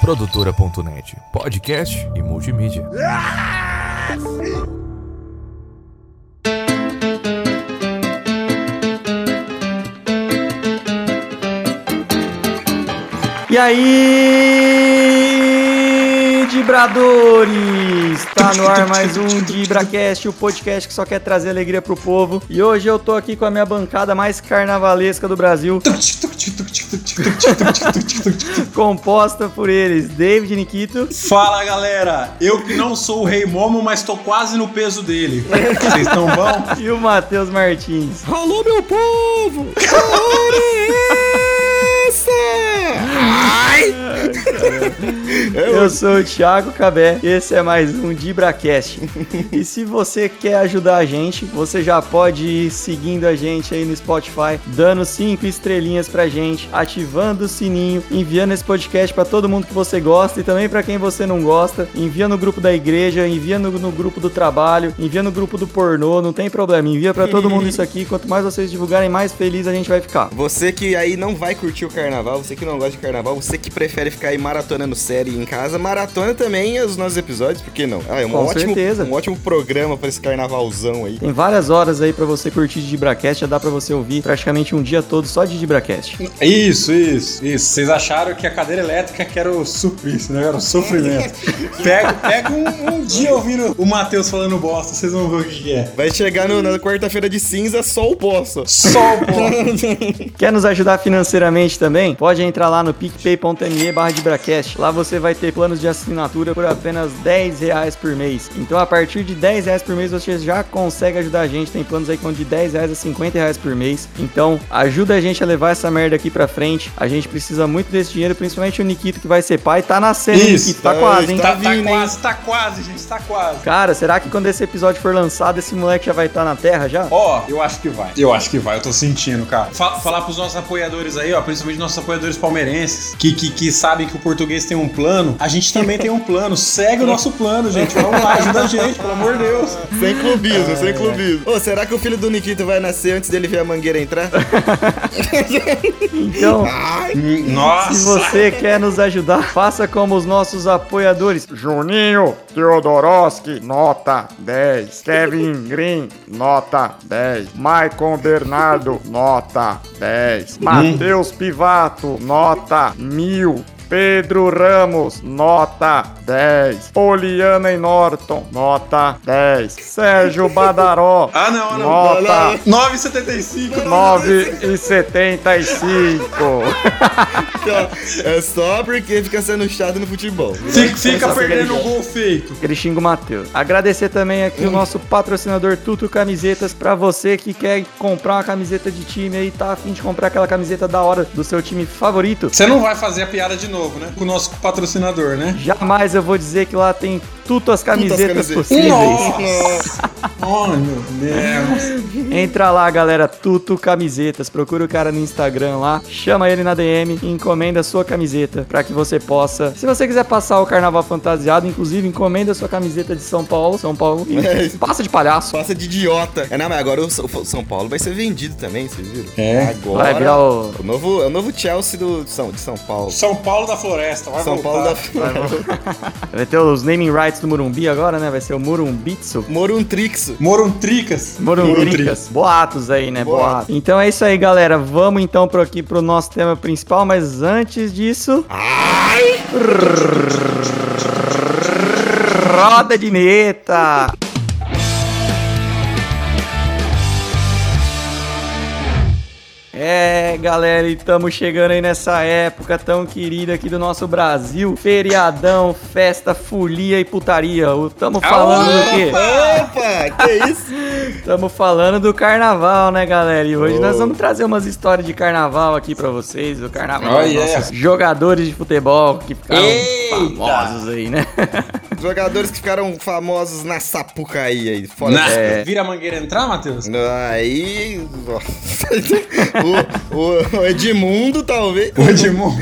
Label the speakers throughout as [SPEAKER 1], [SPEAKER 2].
[SPEAKER 1] Produtora.net, podcast e multimídia.
[SPEAKER 2] E aí, Dibradores! Tá no ar mais um DibraCast, o podcast que só quer trazer alegria pro povo. E hoje eu tô aqui com a minha bancada mais carnavalesca do Brasil, composta por eles, David Nikito,
[SPEAKER 3] Fala galera, eu que não sou o Rei Momo, mas tô quase no peso dele. Vocês estão bom?
[SPEAKER 2] e o Matheus Martins.
[SPEAKER 4] Alô, meu povo! É? Ai!
[SPEAKER 2] Eu sou o Thiago Cabé, esse é mais um DibraCast. e se você quer ajudar a gente, você já pode ir seguindo a gente aí no Spotify, dando cinco estrelinhas pra gente, ativando o sininho, enviando esse podcast pra todo mundo que você gosta e também pra quem você não gosta, envia no grupo da igreja, envia no, no grupo do trabalho, envia no grupo do pornô, não tem problema, envia pra todo mundo isso aqui, quanto mais vocês divulgarem, mais feliz a gente vai ficar.
[SPEAKER 4] Você que aí não vai curtir o carnaval, você que não gosta de carnaval, você que prefere ficar aí maratonando série em casa, maratona também os nossos episódios, por que não? Ah, é um
[SPEAKER 2] Com
[SPEAKER 4] ótimo,
[SPEAKER 2] certeza.
[SPEAKER 4] um ótimo programa pra esse carnavalzão aí.
[SPEAKER 2] Tem várias horas aí pra você curtir de Dibracast, já dá pra você ouvir praticamente um dia todo só de Dibracast.
[SPEAKER 3] Isso, isso, isso. Vocês acharam que a cadeira elétrica que era o suplício, né? Era o sofrimento. Pega, pega um, um dia ouvindo o Matheus falando bosta, vocês vão ver o que é.
[SPEAKER 4] Vai chegar no- na quarta-feira de cinza só o poço.
[SPEAKER 3] Só o pó.
[SPEAKER 2] Quer nos ajudar financeiramente também? Pode entrar lá no picpay.me barra Dibracast. Lá você vai ter planos de assinatura por apenas 10 reais por mês. Então a partir de 10 reais por mês você já consegue ajudar a gente. Tem planos aí com de 10 reais a 50 reais por mês. Então ajuda a gente a levar essa merda aqui pra frente. A gente precisa muito desse dinheiro, principalmente o Nikito que vai ser pai. Tá nascendo, hein,
[SPEAKER 3] Isso,
[SPEAKER 2] Nikito. Tá
[SPEAKER 4] tá-
[SPEAKER 2] quase, hein?
[SPEAKER 3] Tá, tá
[SPEAKER 4] vindo, hein?
[SPEAKER 3] quase, tá quase, gente, tá quase.
[SPEAKER 2] Cara, será que quando esse episódio for lançado, esse moleque já vai estar na Terra já?
[SPEAKER 3] Ó, eu acho que vai. Eu acho que vai, eu tô sentindo, cara. Fa- falar pros nossos apoiadores aí, ó, principalmente nossos apoiadores palmeirenses, que, que, que sabem que o português tem um plano. A gente também tem um plano. Segue o nosso plano, gente. Vamos lá, ajuda a gente, pelo amor de Deus.
[SPEAKER 4] Sem clubismo, sem clubismo. Ô, será que o filho do Nikito vai nascer antes dele ver a mangueira entrar?
[SPEAKER 2] Então.
[SPEAKER 3] Nossa!
[SPEAKER 2] Se você quer nos ajudar, faça como os nossos apoiadores.
[SPEAKER 5] Juninho Teodoroski, nota 10. Kevin Green, nota 10. Maicon Bernardo, nota 10. Matheus Pivato, nota 1000. Pedro Ramos, nota 10. Poliana e Norton, nota 10. Sérgio Badaró,
[SPEAKER 3] Ah, não, não.
[SPEAKER 5] nota
[SPEAKER 3] 9,75.
[SPEAKER 5] 9,75.
[SPEAKER 4] é só porque fica sendo chato no futebol.
[SPEAKER 3] Fica, fica perdendo o gol feito.
[SPEAKER 2] Ele xinga o Matheus. Agradecer também aqui o nosso patrocinador Tuto Camisetas. Pra você que quer comprar uma camiseta de time aí, tá afim de comprar aquela camiseta da hora do seu time favorito.
[SPEAKER 3] Você não vai fazer a piada de novo, né? Com o nosso patrocinador, né?
[SPEAKER 2] Jamais eu vou dizer que lá tem tudo as camisetas possíveis.
[SPEAKER 3] Nossa! Ai, meu Deus.
[SPEAKER 2] Entra lá, galera, Tuto Camisetas. Procura o cara no Instagram lá, chama ele na DM e encomenda a sua camiseta pra que você possa. Se você quiser passar o carnaval fantasiado, inclusive encomenda a sua camiseta de São Paulo. São Paulo.
[SPEAKER 4] É.
[SPEAKER 2] Passa de palhaço.
[SPEAKER 4] Passa de idiota. É, não, mas agora o São Paulo vai ser vendido também, vocês viram?
[SPEAKER 3] É.
[SPEAKER 4] Agora.
[SPEAKER 2] Vai virar o.
[SPEAKER 4] O novo, é o novo Chelsea do, de, São, de São Paulo.
[SPEAKER 3] São Paulo da Floresta, vai
[SPEAKER 4] São
[SPEAKER 3] voltar.
[SPEAKER 4] Paulo da.
[SPEAKER 2] Vai ter os naming rights do Morumbi agora, né? Vai ser o Morumbitsu.
[SPEAKER 4] Moruntrix.
[SPEAKER 3] Moruntricas.
[SPEAKER 2] Morumbricas. Boatos aí, né? Boatos.
[SPEAKER 4] Boatos.
[SPEAKER 2] Então é isso aí, galera. Vamos então por aqui pro nosso tema principal, mas antes disso. Roda de neta! É, galera, e estamos chegando aí nessa época tão querida aqui do nosso Brasil. Feriadão, festa, folia e putaria. Estamos falando do quê?
[SPEAKER 4] Opa, que isso?
[SPEAKER 2] Estamos falando do carnaval, né, galera? E hoje
[SPEAKER 4] Oh.
[SPEAKER 2] nós vamos trazer umas histórias de carnaval aqui pra vocês. O carnaval
[SPEAKER 3] Oh,
[SPEAKER 2] dos
[SPEAKER 3] yeah.
[SPEAKER 2] nossos jogadores de futebol que ficaram
[SPEAKER 3] Eita.
[SPEAKER 2] famosos aí, né?
[SPEAKER 4] Jogadores que ficaram famosos na Sapucaí aí. Fora
[SPEAKER 3] Na-
[SPEAKER 2] É.
[SPEAKER 3] Vira a mangueira entrar, Matheus?
[SPEAKER 4] Aí. o, o- Edmundo, talvez.
[SPEAKER 3] O Edmundo.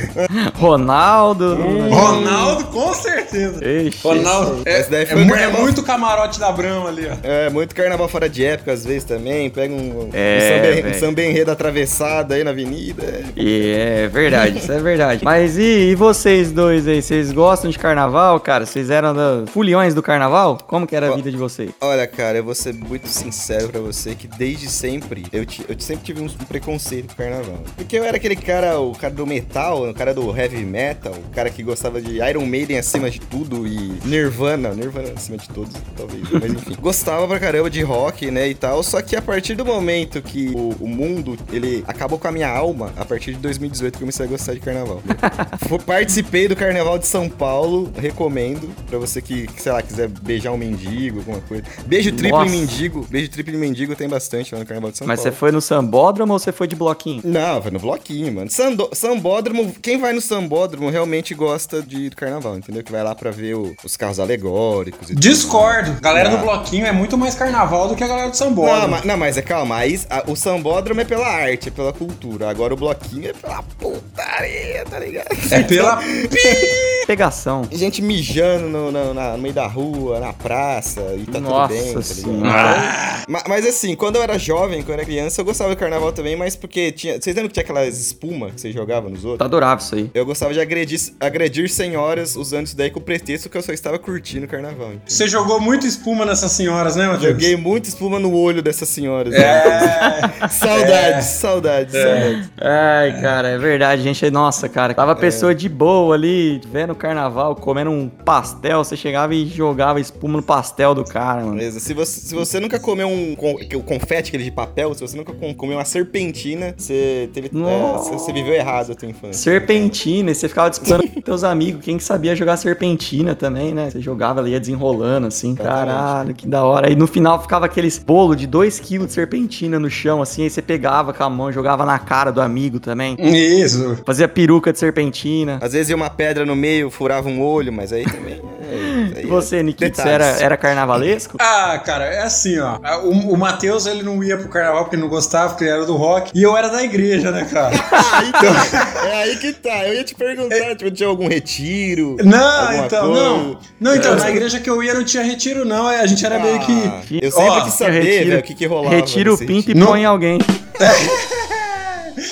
[SPEAKER 2] Ronaldo.
[SPEAKER 3] Ronaldo, com certeza.
[SPEAKER 2] Ixi,
[SPEAKER 3] Ronaldo. É, é é muito camarote da Brama ali, ó.
[SPEAKER 4] É, muito carnaval fora de época, às vezes também. Pega um, um
[SPEAKER 2] É,
[SPEAKER 4] samba, um enredo atravessado aí na avenida. é.
[SPEAKER 2] E é verdade, isso é verdade. Mas e, e vocês dois aí? Vocês gostam de carnaval, cara? Vocês eram da fuliões do carnaval? Como que era a vida de vocês?
[SPEAKER 4] Olha, cara, eu vou ser muito sincero pra você que desde sempre eu, eu sempre tive um, preconceito com carnaval. Porque eu era aquele cara, o cara do metal, o cara do heavy metal, o cara que gostava de Iron Maiden acima de tudo e Nirvana, Nirvana acima de todos, talvez, mas enfim. Gostava pra caramba de rock, né, e tal, só que a partir do momento que o, o mundo, ele acabou com a minha alma, a partir de 2018 que eu comecei a gostar de carnaval. Participei do Carnaval de São Paulo, recomendo pra você que, que, sei lá, quiser beijar um mendigo, alguma coisa. Beijo triplo
[SPEAKER 2] Nossa.
[SPEAKER 4] em mendigo. Beijo triplo em mendigo tem bastante lá no Carnaval de São
[SPEAKER 2] Mas você
[SPEAKER 4] Paulo.
[SPEAKER 2] foi no sambódromo ou você foi de bloquinho?
[SPEAKER 4] Não, vai no bloquinho, mano. Sando, sambódromo, quem vai no sambódromo realmente gosta de do carnaval, entendeu? Que vai lá pra ver o- os carros alegóricos e tudo.
[SPEAKER 3] Discordo. Galera
[SPEAKER 4] Não.
[SPEAKER 3] do bloquinho é muito mais carnaval do que a galera do sambódromo.
[SPEAKER 4] Não, mas, não, mas é calma, aí a- o sambódromo é pela arte, é pela cultura. Agora o bloquinho é pela putaria, tá ligado?
[SPEAKER 3] É pela...
[SPEAKER 2] Pegação.
[SPEAKER 4] Gente mijando no, no- na- no meio da rua, na praça, e tá
[SPEAKER 2] Nossa
[SPEAKER 4] tudo bem, tá
[SPEAKER 2] senhora.
[SPEAKER 4] Mas, assim, quando eu era jovem, quando eu era criança, eu gostava do carnaval também, mas porque tinha. Vocês lembram que tinha aquelas espuma que você jogava nos
[SPEAKER 2] Tá
[SPEAKER 4] outros?
[SPEAKER 2] adorava isso aí.
[SPEAKER 4] Eu gostava de agredir, agredir senhoras usando isso daí com o pretexto que eu só estava curtindo o carnaval. entendeu?
[SPEAKER 3] Você jogou muito espuma nessas senhoras, né, Matheus?
[SPEAKER 4] Joguei muita espuma no olho dessas senhoras.
[SPEAKER 3] É...
[SPEAKER 4] Saudades, saudades, saudades.
[SPEAKER 2] Ai, cara, é verdade, gente. Nossa, cara, tava a pessoa de boa ali, vendo o carnaval, comendo um pastel, você chegava e jogava espuma no pastel do cara, mano.
[SPEAKER 4] Beleza. Se você, se você nunca comeu um o confete, aquele de papel, se você nunca com- comeu uma serpentina, você teve. é, você, você viveu errado a tua infância.
[SPEAKER 2] Serpentina, e você ficava disputando com teus amigos, quem que sabia jogar serpentina também, né? Você jogava ali, ia desenrolando assim,
[SPEAKER 4] Exatamente.
[SPEAKER 2] caralho, que da hora. Aí no final ficava aqueles bolo de 2kg de serpentina no chão, assim, aí você pegava com a mão, e jogava na cara do amigo também.
[SPEAKER 3] Isso.
[SPEAKER 2] Fazia peruca de serpentina.
[SPEAKER 4] Às vezes ia uma pedra no meio, furava um olho, mas aí também. É-
[SPEAKER 2] E você,
[SPEAKER 4] é
[SPEAKER 2] você
[SPEAKER 4] detalhes.
[SPEAKER 2] era, era carnavalesco?
[SPEAKER 3] Ah, cara, é assim, ó. O, o Matheus, ele não ia pro carnaval porque não gostava, porque ele era do rock. E eu era da igreja, né, cara?
[SPEAKER 4] É aí que tá. Eu ia te perguntar, tipo, tinha algum retiro?
[SPEAKER 3] Não, então,
[SPEAKER 4] coisa?
[SPEAKER 3] não. Não, então,
[SPEAKER 4] É.
[SPEAKER 3] na igreja que eu ia não tinha retiro, não. A gente era meio que.
[SPEAKER 4] Ah, Eu sempre
[SPEAKER 3] Ó,
[SPEAKER 4] quis saber,
[SPEAKER 2] retiro-
[SPEAKER 4] velho, o que que rolava.
[SPEAKER 2] Retira o pinto e põe alguém.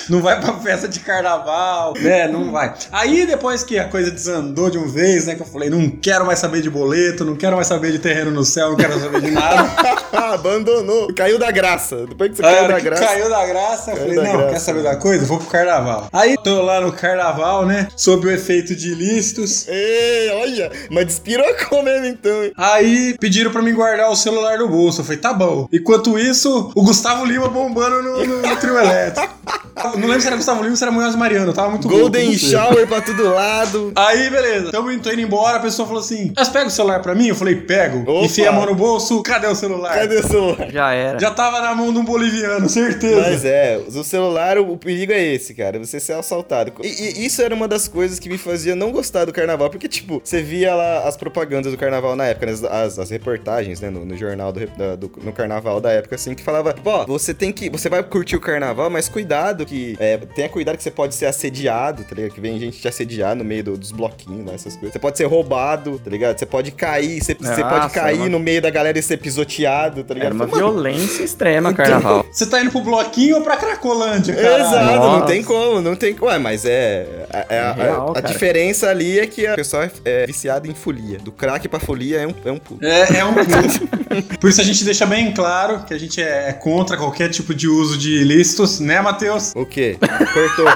[SPEAKER 3] Não vai pra festa de carnaval, né? Não vai. Aí depois que a coisa desandou de uma vez, né? Que eu falei, não quero mais saber de boleto, não quero mais saber de terreno no céu, não quero saber de nada.
[SPEAKER 4] Abandonou. Caiu da graça. Depois que você
[SPEAKER 3] a
[SPEAKER 4] caiu da graça.
[SPEAKER 3] caiu da graça, eu
[SPEAKER 4] Caiu
[SPEAKER 3] falei, não,
[SPEAKER 4] graça.
[SPEAKER 3] quer saber da coisa? Vou pro carnaval. Aí tô lá no carnaval, né? Sob o efeito de ilícitos.
[SPEAKER 4] Ei, olha, mas despirocou mesmo então, hein?
[SPEAKER 3] Aí pediram pra mim guardar o celular no bolso. Eu falei, tá bom. Enquanto isso, o Gustavo Lima bombando no, no- no trio elétrico. Não lembro se era Gustavo Lima ou se era Munhoz Mariano. Tava muito louco,
[SPEAKER 4] Golden
[SPEAKER 3] sei.
[SPEAKER 4] Shower pra todo lado.
[SPEAKER 3] Aí, beleza. Tamo indo, indo embora, a pessoa falou assim: Mas pega o celular pra mim? Eu falei, pego.
[SPEAKER 4] Opa.
[SPEAKER 3] Enfiei a mão no bolso, cadê o celular?
[SPEAKER 4] Cadê o celular?
[SPEAKER 2] Já era.
[SPEAKER 3] Já tava na mão de um boliviano, certeza.
[SPEAKER 4] Mas é, o celular, o, o perigo é esse, cara. Você ser assaltado. E, e isso era uma das coisas que me fazia não gostar do carnaval. Porque, tipo, você via lá as propagandas do carnaval na época, né, as, as, as reportagens, né? No, no jornal do, da- do- no carnaval da época, assim, que falava, pô, você tem que. Você vai curtir o carnaval, mas cuidado que. É, tenha cuidado que você pode ser assediado, tá ligado? Que vem gente te assediar no meio do- dos bloquinhos, né, essas coisas. Você pode ser roubado, tá ligado? Você pode cair, você, você
[SPEAKER 2] Nossa,
[SPEAKER 4] pode cair
[SPEAKER 2] mano.
[SPEAKER 4] no meio da galera e ser pisoteado, tá ligado?
[SPEAKER 2] Era uma
[SPEAKER 4] Mano,
[SPEAKER 2] violência extrema, carnaval.
[SPEAKER 3] Você tá indo pro bloquinho ou pra Cracolândia, cara?
[SPEAKER 4] Exato, não
[SPEAKER 2] Nossa.
[SPEAKER 4] tem como, não tem como. Ué, mas é. é- é a,
[SPEAKER 2] real,
[SPEAKER 4] a
[SPEAKER 2] cara.
[SPEAKER 4] diferença ali é que a pessoa é, é viciada em folia. Do crack pra folia é um, é um pulo.
[SPEAKER 3] É, é um pulo. Por isso a gente deixa bem claro que a gente é contra qualquer tipo de uso de ilícitos, né, Matheus?
[SPEAKER 4] O quê? Cortou.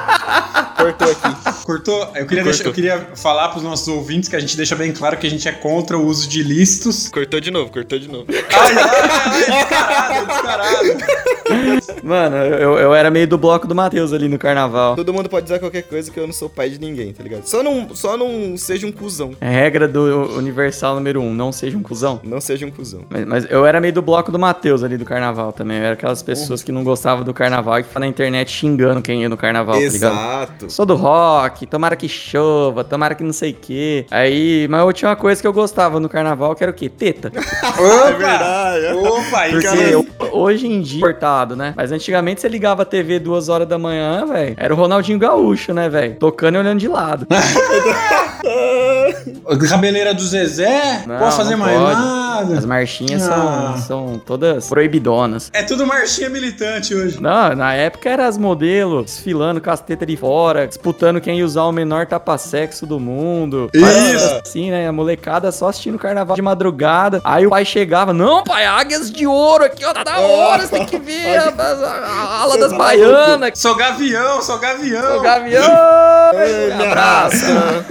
[SPEAKER 4] Cortou aqui.
[SPEAKER 3] Cortou? Eu queria, deixar- eu queria falar pros nossos ouvintes que a gente deixa bem claro que a gente é contra o uso de ilícitos.
[SPEAKER 4] Cortou de novo, cortou de novo.
[SPEAKER 3] Ai, ai, ai, descarado, descarado.
[SPEAKER 2] Mano, eu, eu era meio do bloco do Matheus ali no carnaval.
[SPEAKER 4] Todo mundo pode dizer qualquer coisa que eu não sou pai de ninguém, tá ligado? Só não, só não seja um cuzão.
[SPEAKER 2] É regra do Universal número 1, um, não seja um cuzão.
[SPEAKER 4] Não seja um cuzão.
[SPEAKER 2] Mas, mas eu era meio do bloco do Matheus ali do carnaval também. Eu era aquelas pessoas que não gostavam do carnaval e que na internet xingando quem ia no carnaval, tá ligado?
[SPEAKER 4] Exato.
[SPEAKER 2] Sou do rock, tomara que chova, tomara que não sei o quê. Aí, mas eu tinha uma coisa que eu gostava no carnaval, que era o quê? Teta.
[SPEAKER 3] Opa!
[SPEAKER 4] É verdade.
[SPEAKER 3] Opa,
[SPEAKER 2] Porque
[SPEAKER 3] cara.
[SPEAKER 2] eu- hoje em dia, cortado, né? Mas antigamente você ligava a TV duas horas da manhã, velho. Era o Ronaldinho Gaúcho, né, velho? Tocando e olhando de lado.
[SPEAKER 3] Cabeleira do Zezé?
[SPEAKER 2] Não,
[SPEAKER 3] Pode fazer
[SPEAKER 2] não
[SPEAKER 3] mais
[SPEAKER 2] pode.
[SPEAKER 3] nada.
[SPEAKER 2] As marchinhas
[SPEAKER 3] Ah.
[SPEAKER 2] são, são todas proibidonas.
[SPEAKER 3] É tudo marchinha militante hoje.
[SPEAKER 2] Não, na época era as modelos desfilando com as tetas de fora, disputando quem ia usar o menor tapa-sexo do mundo.
[SPEAKER 3] Isso.
[SPEAKER 2] Assim, né? A molecada só assistindo carnaval de madrugada. Aí o pai chegava, não, pai, águias de ouro aqui, ó, tá da hora, você tem que ver a, a- a ala das baianas,
[SPEAKER 3] Sou gavião, sou gavião.
[SPEAKER 2] o gavião.
[SPEAKER 4] Ei, me abraça.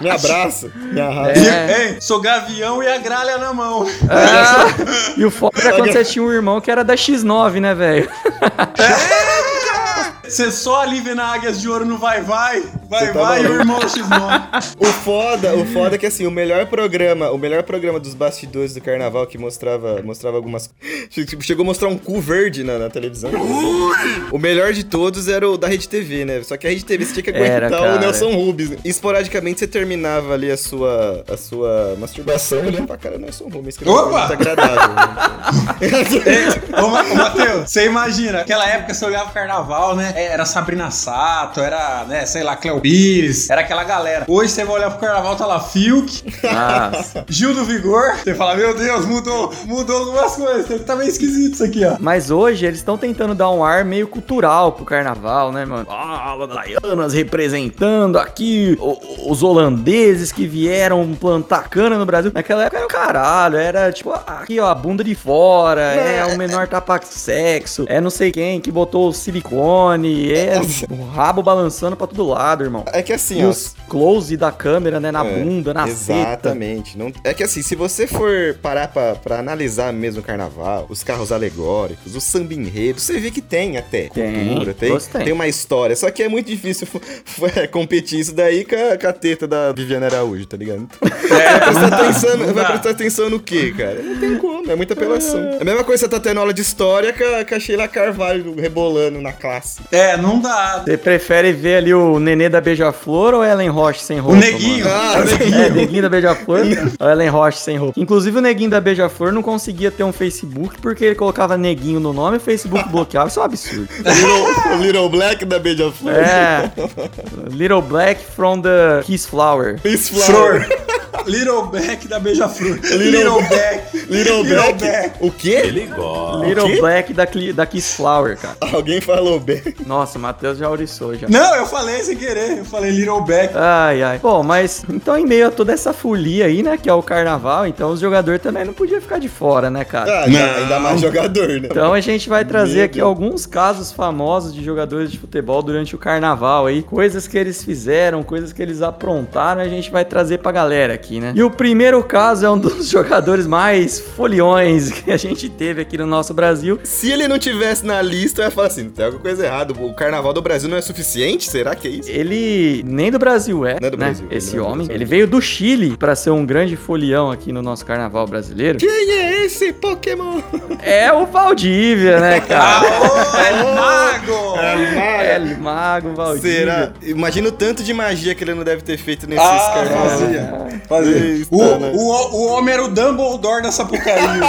[SPEAKER 4] me abraça. Me arrasta.
[SPEAKER 2] É.
[SPEAKER 3] Ei, sou gavião e a gralha na mão.
[SPEAKER 2] Ah, e o foda era quando você tinha um irmão que era da X9, né, velho?
[SPEAKER 3] Você só ali vê na Águias de Ouro no Vai Vai, Vai
[SPEAKER 4] tá
[SPEAKER 3] Vai e o irmão X9.
[SPEAKER 4] O foda, o foda é que assim, o melhor programa, o melhor programa dos bastidores do carnaval que mostrava, mostrava algumas. Tipo, chegou a mostrar um cu verde na, na televisão. O melhor de todos era o da Rede TV, né? Só que a Rede TV você tinha que aguentar
[SPEAKER 2] Era,
[SPEAKER 4] o. Nelson Rubens. né? Esporadicamente você terminava ali a sua, a sua masturbação olhando pra cara do Nelson Rubens, que não foi
[SPEAKER 3] Opa!
[SPEAKER 4] muito agradável. né?
[SPEAKER 3] Ei, Ô, Ma- ô Matheus, você imagina, aquela época você olhava o carnaval, né? Era Sabrina Sato, era, né, sei lá, Cleo Pires, era aquela galera. Hoje você vai olhar pro carnaval, tá lá Fiuk,
[SPEAKER 2] Nossa.
[SPEAKER 3] Gil do Vigor. Você fala, meu Deus, mudou, mudou algumas coisas. Tá meio esquisito isso aqui, ó.
[SPEAKER 2] Mas hoje eles estão tentando dar um ar meio cultural pro carnaval, né, mano? Ah, baianas representando aqui o- os holandeses que vieram plantar cana no Brasil. Naquela época era o caralho, era tipo, aqui ó, a bunda de fora, é o menor tapa-sexo, é não sei quem que botou o silicone, é o rabo balançando pra todo lado, irmão.
[SPEAKER 4] É que assim,
[SPEAKER 2] E
[SPEAKER 4] ó.
[SPEAKER 2] os close da câmera, né, na
[SPEAKER 4] É,
[SPEAKER 2] bunda, na seta.
[SPEAKER 4] Exatamente. Não, é que assim, se você for parar pra, pra analisar mesmo o carnaval, os carros alegóricos, o samba enredo, você vê que tem até
[SPEAKER 2] Tem,
[SPEAKER 4] cultura, tem, tem uma história. Só que é muito difícil é, competir isso daí com a, com a teta da Viviane Araújo, tá ligado?
[SPEAKER 3] É,
[SPEAKER 4] vai, prestar atenção, vai prestar atenção no quê, cara? Não tem como, é muita apelação. É a mesma coisa que você tá tendo aula de história com a, com a Sheila Carvalho rebolando na classe.
[SPEAKER 3] É, não dá.
[SPEAKER 2] Você prefere ver ali o nenê da Beija-Flor ou Ellen Roche sem roupa?
[SPEAKER 3] O neguinho.
[SPEAKER 2] mano?
[SPEAKER 4] Ah,
[SPEAKER 2] É, neguinho da Beija-Flor ou Ellen Roche sem roupa. Inclusive o neguinho da Beija-Flor não conseguia ter um Facebook porque ele colocava neguinho no nome e o Facebook bloqueava. Isso é um absurdo.
[SPEAKER 4] Little, o Little Black da Beija-Flor.
[SPEAKER 2] É. Little Black from the Kiss Flower.
[SPEAKER 3] Flor.
[SPEAKER 4] Flower.
[SPEAKER 3] Little Beck da Beija-Flor.
[SPEAKER 4] Little-
[SPEAKER 3] Little Beck.
[SPEAKER 4] Little Black. O quê?
[SPEAKER 2] Little
[SPEAKER 4] quê?
[SPEAKER 2] Black da, Cli- da Kiss Flower, cara.
[SPEAKER 4] Alguém falou bem.
[SPEAKER 2] Nossa, o Matheus já oriçou já.
[SPEAKER 3] Não, eu falei sem querer. Eu falei Little Beck.
[SPEAKER 2] Ai, ai. Bom, mas então em meio a toda essa folia aí, né, que é o carnaval, então os jogadores também não podiam ficar de fora, né, cara?
[SPEAKER 4] Ah, ainda, ainda mais jogador, né?
[SPEAKER 2] Então a gente vai trazer
[SPEAKER 4] Meu
[SPEAKER 2] aqui
[SPEAKER 4] Deus.
[SPEAKER 2] alguns casos famosos de jogadores de futebol durante o carnaval aí, coisas que eles fizeram, coisas que eles aprontaram, e a gente vai trazer pra galera aqui, né? E o primeiro caso é um dos jogadores mais foliões que a gente teve aqui no nosso Brasil.
[SPEAKER 4] Se ele não tivesse na lista, eu ia falar assim, tem alguma coisa errada. O carnaval do Brasil não é suficiente? Será que é isso?
[SPEAKER 2] Ele nem do Brasil é,
[SPEAKER 4] Não é do
[SPEAKER 2] né?
[SPEAKER 4] Brasil,
[SPEAKER 2] Esse
[SPEAKER 4] é
[SPEAKER 2] homem.
[SPEAKER 4] Brasil.
[SPEAKER 2] Ele veio do Chile pra ser um grande folião aqui no nosso carnaval brasileiro.
[SPEAKER 4] Quem é esse Pokémon?
[SPEAKER 2] É o Valdívia, né,
[SPEAKER 3] Ah,
[SPEAKER 2] cara?
[SPEAKER 3] ô, é mago!
[SPEAKER 2] É, ele mago, Valdívia.
[SPEAKER 4] Será? Imagina o tanto de magia que ele não deve ter feito nesses
[SPEAKER 3] Ah,
[SPEAKER 4] carnavais. Eita,
[SPEAKER 3] O,
[SPEAKER 4] né?
[SPEAKER 3] o, o homem era o Dumbledore da Sapucaí. mano.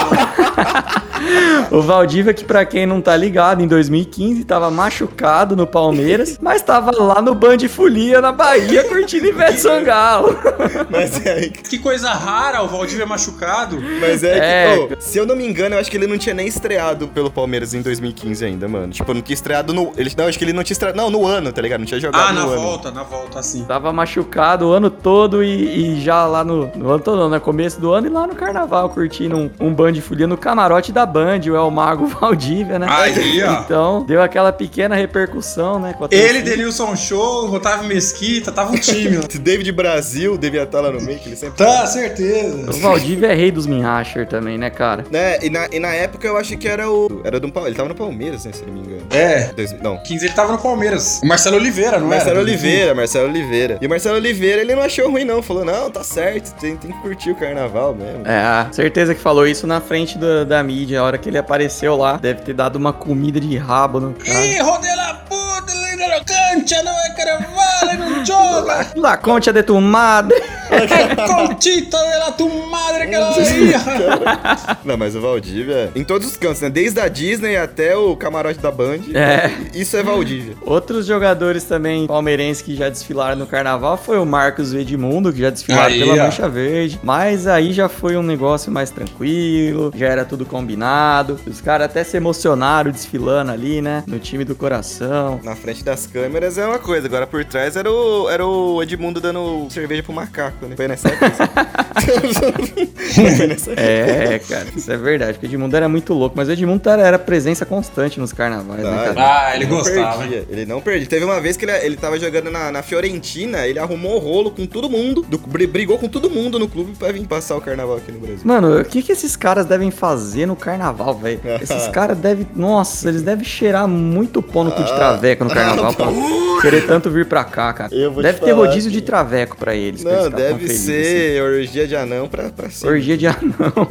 [SPEAKER 2] O Valdívia, que pra quem não tá ligado, em 2015 tava machucado no Palmeiras, mas tava lá no Band de Folia, na Bahia, curtindo Ivete Sangalo.
[SPEAKER 4] Mas é,
[SPEAKER 3] que coisa rara, o Valdívia machucado.
[SPEAKER 4] mas é,
[SPEAKER 2] É.
[SPEAKER 4] que, ô, se eu não me engano, eu acho que ele não tinha nem estreado pelo Palmeiras em 2015 ainda, mano. Tipo, não tinha estreado no. Ele, não, acho que ele não tinha estreado. Não, no ano, tá ligado? Não tinha jogado
[SPEAKER 3] Ah,
[SPEAKER 4] no
[SPEAKER 3] na
[SPEAKER 4] ano.
[SPEAKER 3] volta, na volta, assim.
[SPEAKER 2] Tava machucado o ano todo e, e já lá no, no ano todo, não, no começo do ano e lá no carnaval, curtindo um, um Band de Folia no camarote da Band, o El Mago Valdívia, né?
[SPEAKER 3] Aí, ó.
[SPEAKER 2] Então, deu aquela pequena repercussão, né? com a
[SPEAKER 3] Ele. Denilson Show, Otávio Mesquita, tava um time lá.
[SPEAKER 4] Se David Brasil devia estar lá no meio, que ele sempre.
[SPEAKER 3] Tá, certeza.
[SPEAKER 2] O Valdívia é rei dos Minhasher também, né, cara?
[SPEAKER 4] Né, e na, e na época eu acho que era o. Era do Palmeiras. Ele tava no Palmeiras, né? Se não me engano.
[SPEAKER 3] É.
[SPEAKER 4] Dois- não.
[SPEAKER 3] 15 ele tava no Palmeiras. O Marcelo Oliveira, não
[SPEAKER 4] Marcelo
[SPEAKER 3] era?
[SPEAKER 4] Oliveira, Marcelo Oliveira. E o Marcelo Oliveira, ele não achou ruim, não. Falou, não, tá certo, tem, tem que curtir o carnaval mesmo.
[SPEAKER 2] É, certeza que falou isso na frente da, da mídia. A hora que ele apareceu lá, deve ter dado uma comida de rabo no cara.
[SPEAKER 3] Ih, rodela puta, Concha não é carnaval, não joga!
[SPEAKER 2] La concha de tu madre.
[SPEAKER 3] Conchita de la tu madre que ela ia!
[SPEAKER 4] Não, mas o Valdívia, em todos os cantos, né? Desde a Disney até o camarote da Band.
[SPEAKER 2] É.
[SPEAKER 4] Isso é Valdívia.
[SPEAKER 2] Outros jogadores também palmeirenses que já desfilaram no carnaval foi o Marcos e Edmundo, que já desfilaram
[SPEAKER 3] Aí,
[SPEAKER 2] pela
[SPEAKER 3] ó.
[SPEAKER 2] Mancha Verde. Mas aí já foi um negócio mais tranquilo, já era tudo combinado. Os caras até se emocionaram desfilando ali, né? No time do coração.
[SPEAKER 4] Na frente das câmeras é uma coisa, agora por trás era o, era o Edmundo dando cerveja pro macaco, né? Foi nessa época. Foi nessa época.
[SPEAKER 2] É, cara, isso é verdade. Porque o Edmundo era muito louco, mas o Edmundo era, era presença constante nos carnavais, né, cara?
[SPEAKER 3] Ah, ele
[SPEAKER 4] não
[SPEAKER 3] gostava,
[SPEAKER 4] perdia, Ele não perdia. Teve uma vez que ele, ele tava jogando na, na Fiorentina, ele arrumou um rolo com todo mundo, do- bri- brigou com todo mundo no clube pra vir passar o carnaval aqui no Brasil.
[SPEAKER 2] Mano, o que que esses caras devem fazer no carnaval, velho? Esses caras devem. Nossa, eles devem cheirar muito pó no cu de traveco no carnaval pra querer tanto vir pra cá, cara.
[SPEAKER 4] Eu vou te
[SPEAKER 2] Deve ter
[SPEAKER 4] falar
[SPEAKER 2] rodízio
[SPEAKER 4] que-
[SPEAKER 2] de traveco pra eles. pra eles
[SPEAKER 4] Não,
[SPEAKER 2] ficarem tão
[SPEAKER 4] deve
[SPEAKER 2] felizes,
[SPEAKER 4] ser orgia de anão pra, pra
[SPEAKER 2] assim.
[SPEAKER 4] cima.
[SPEAKER 2] Orgia de anão.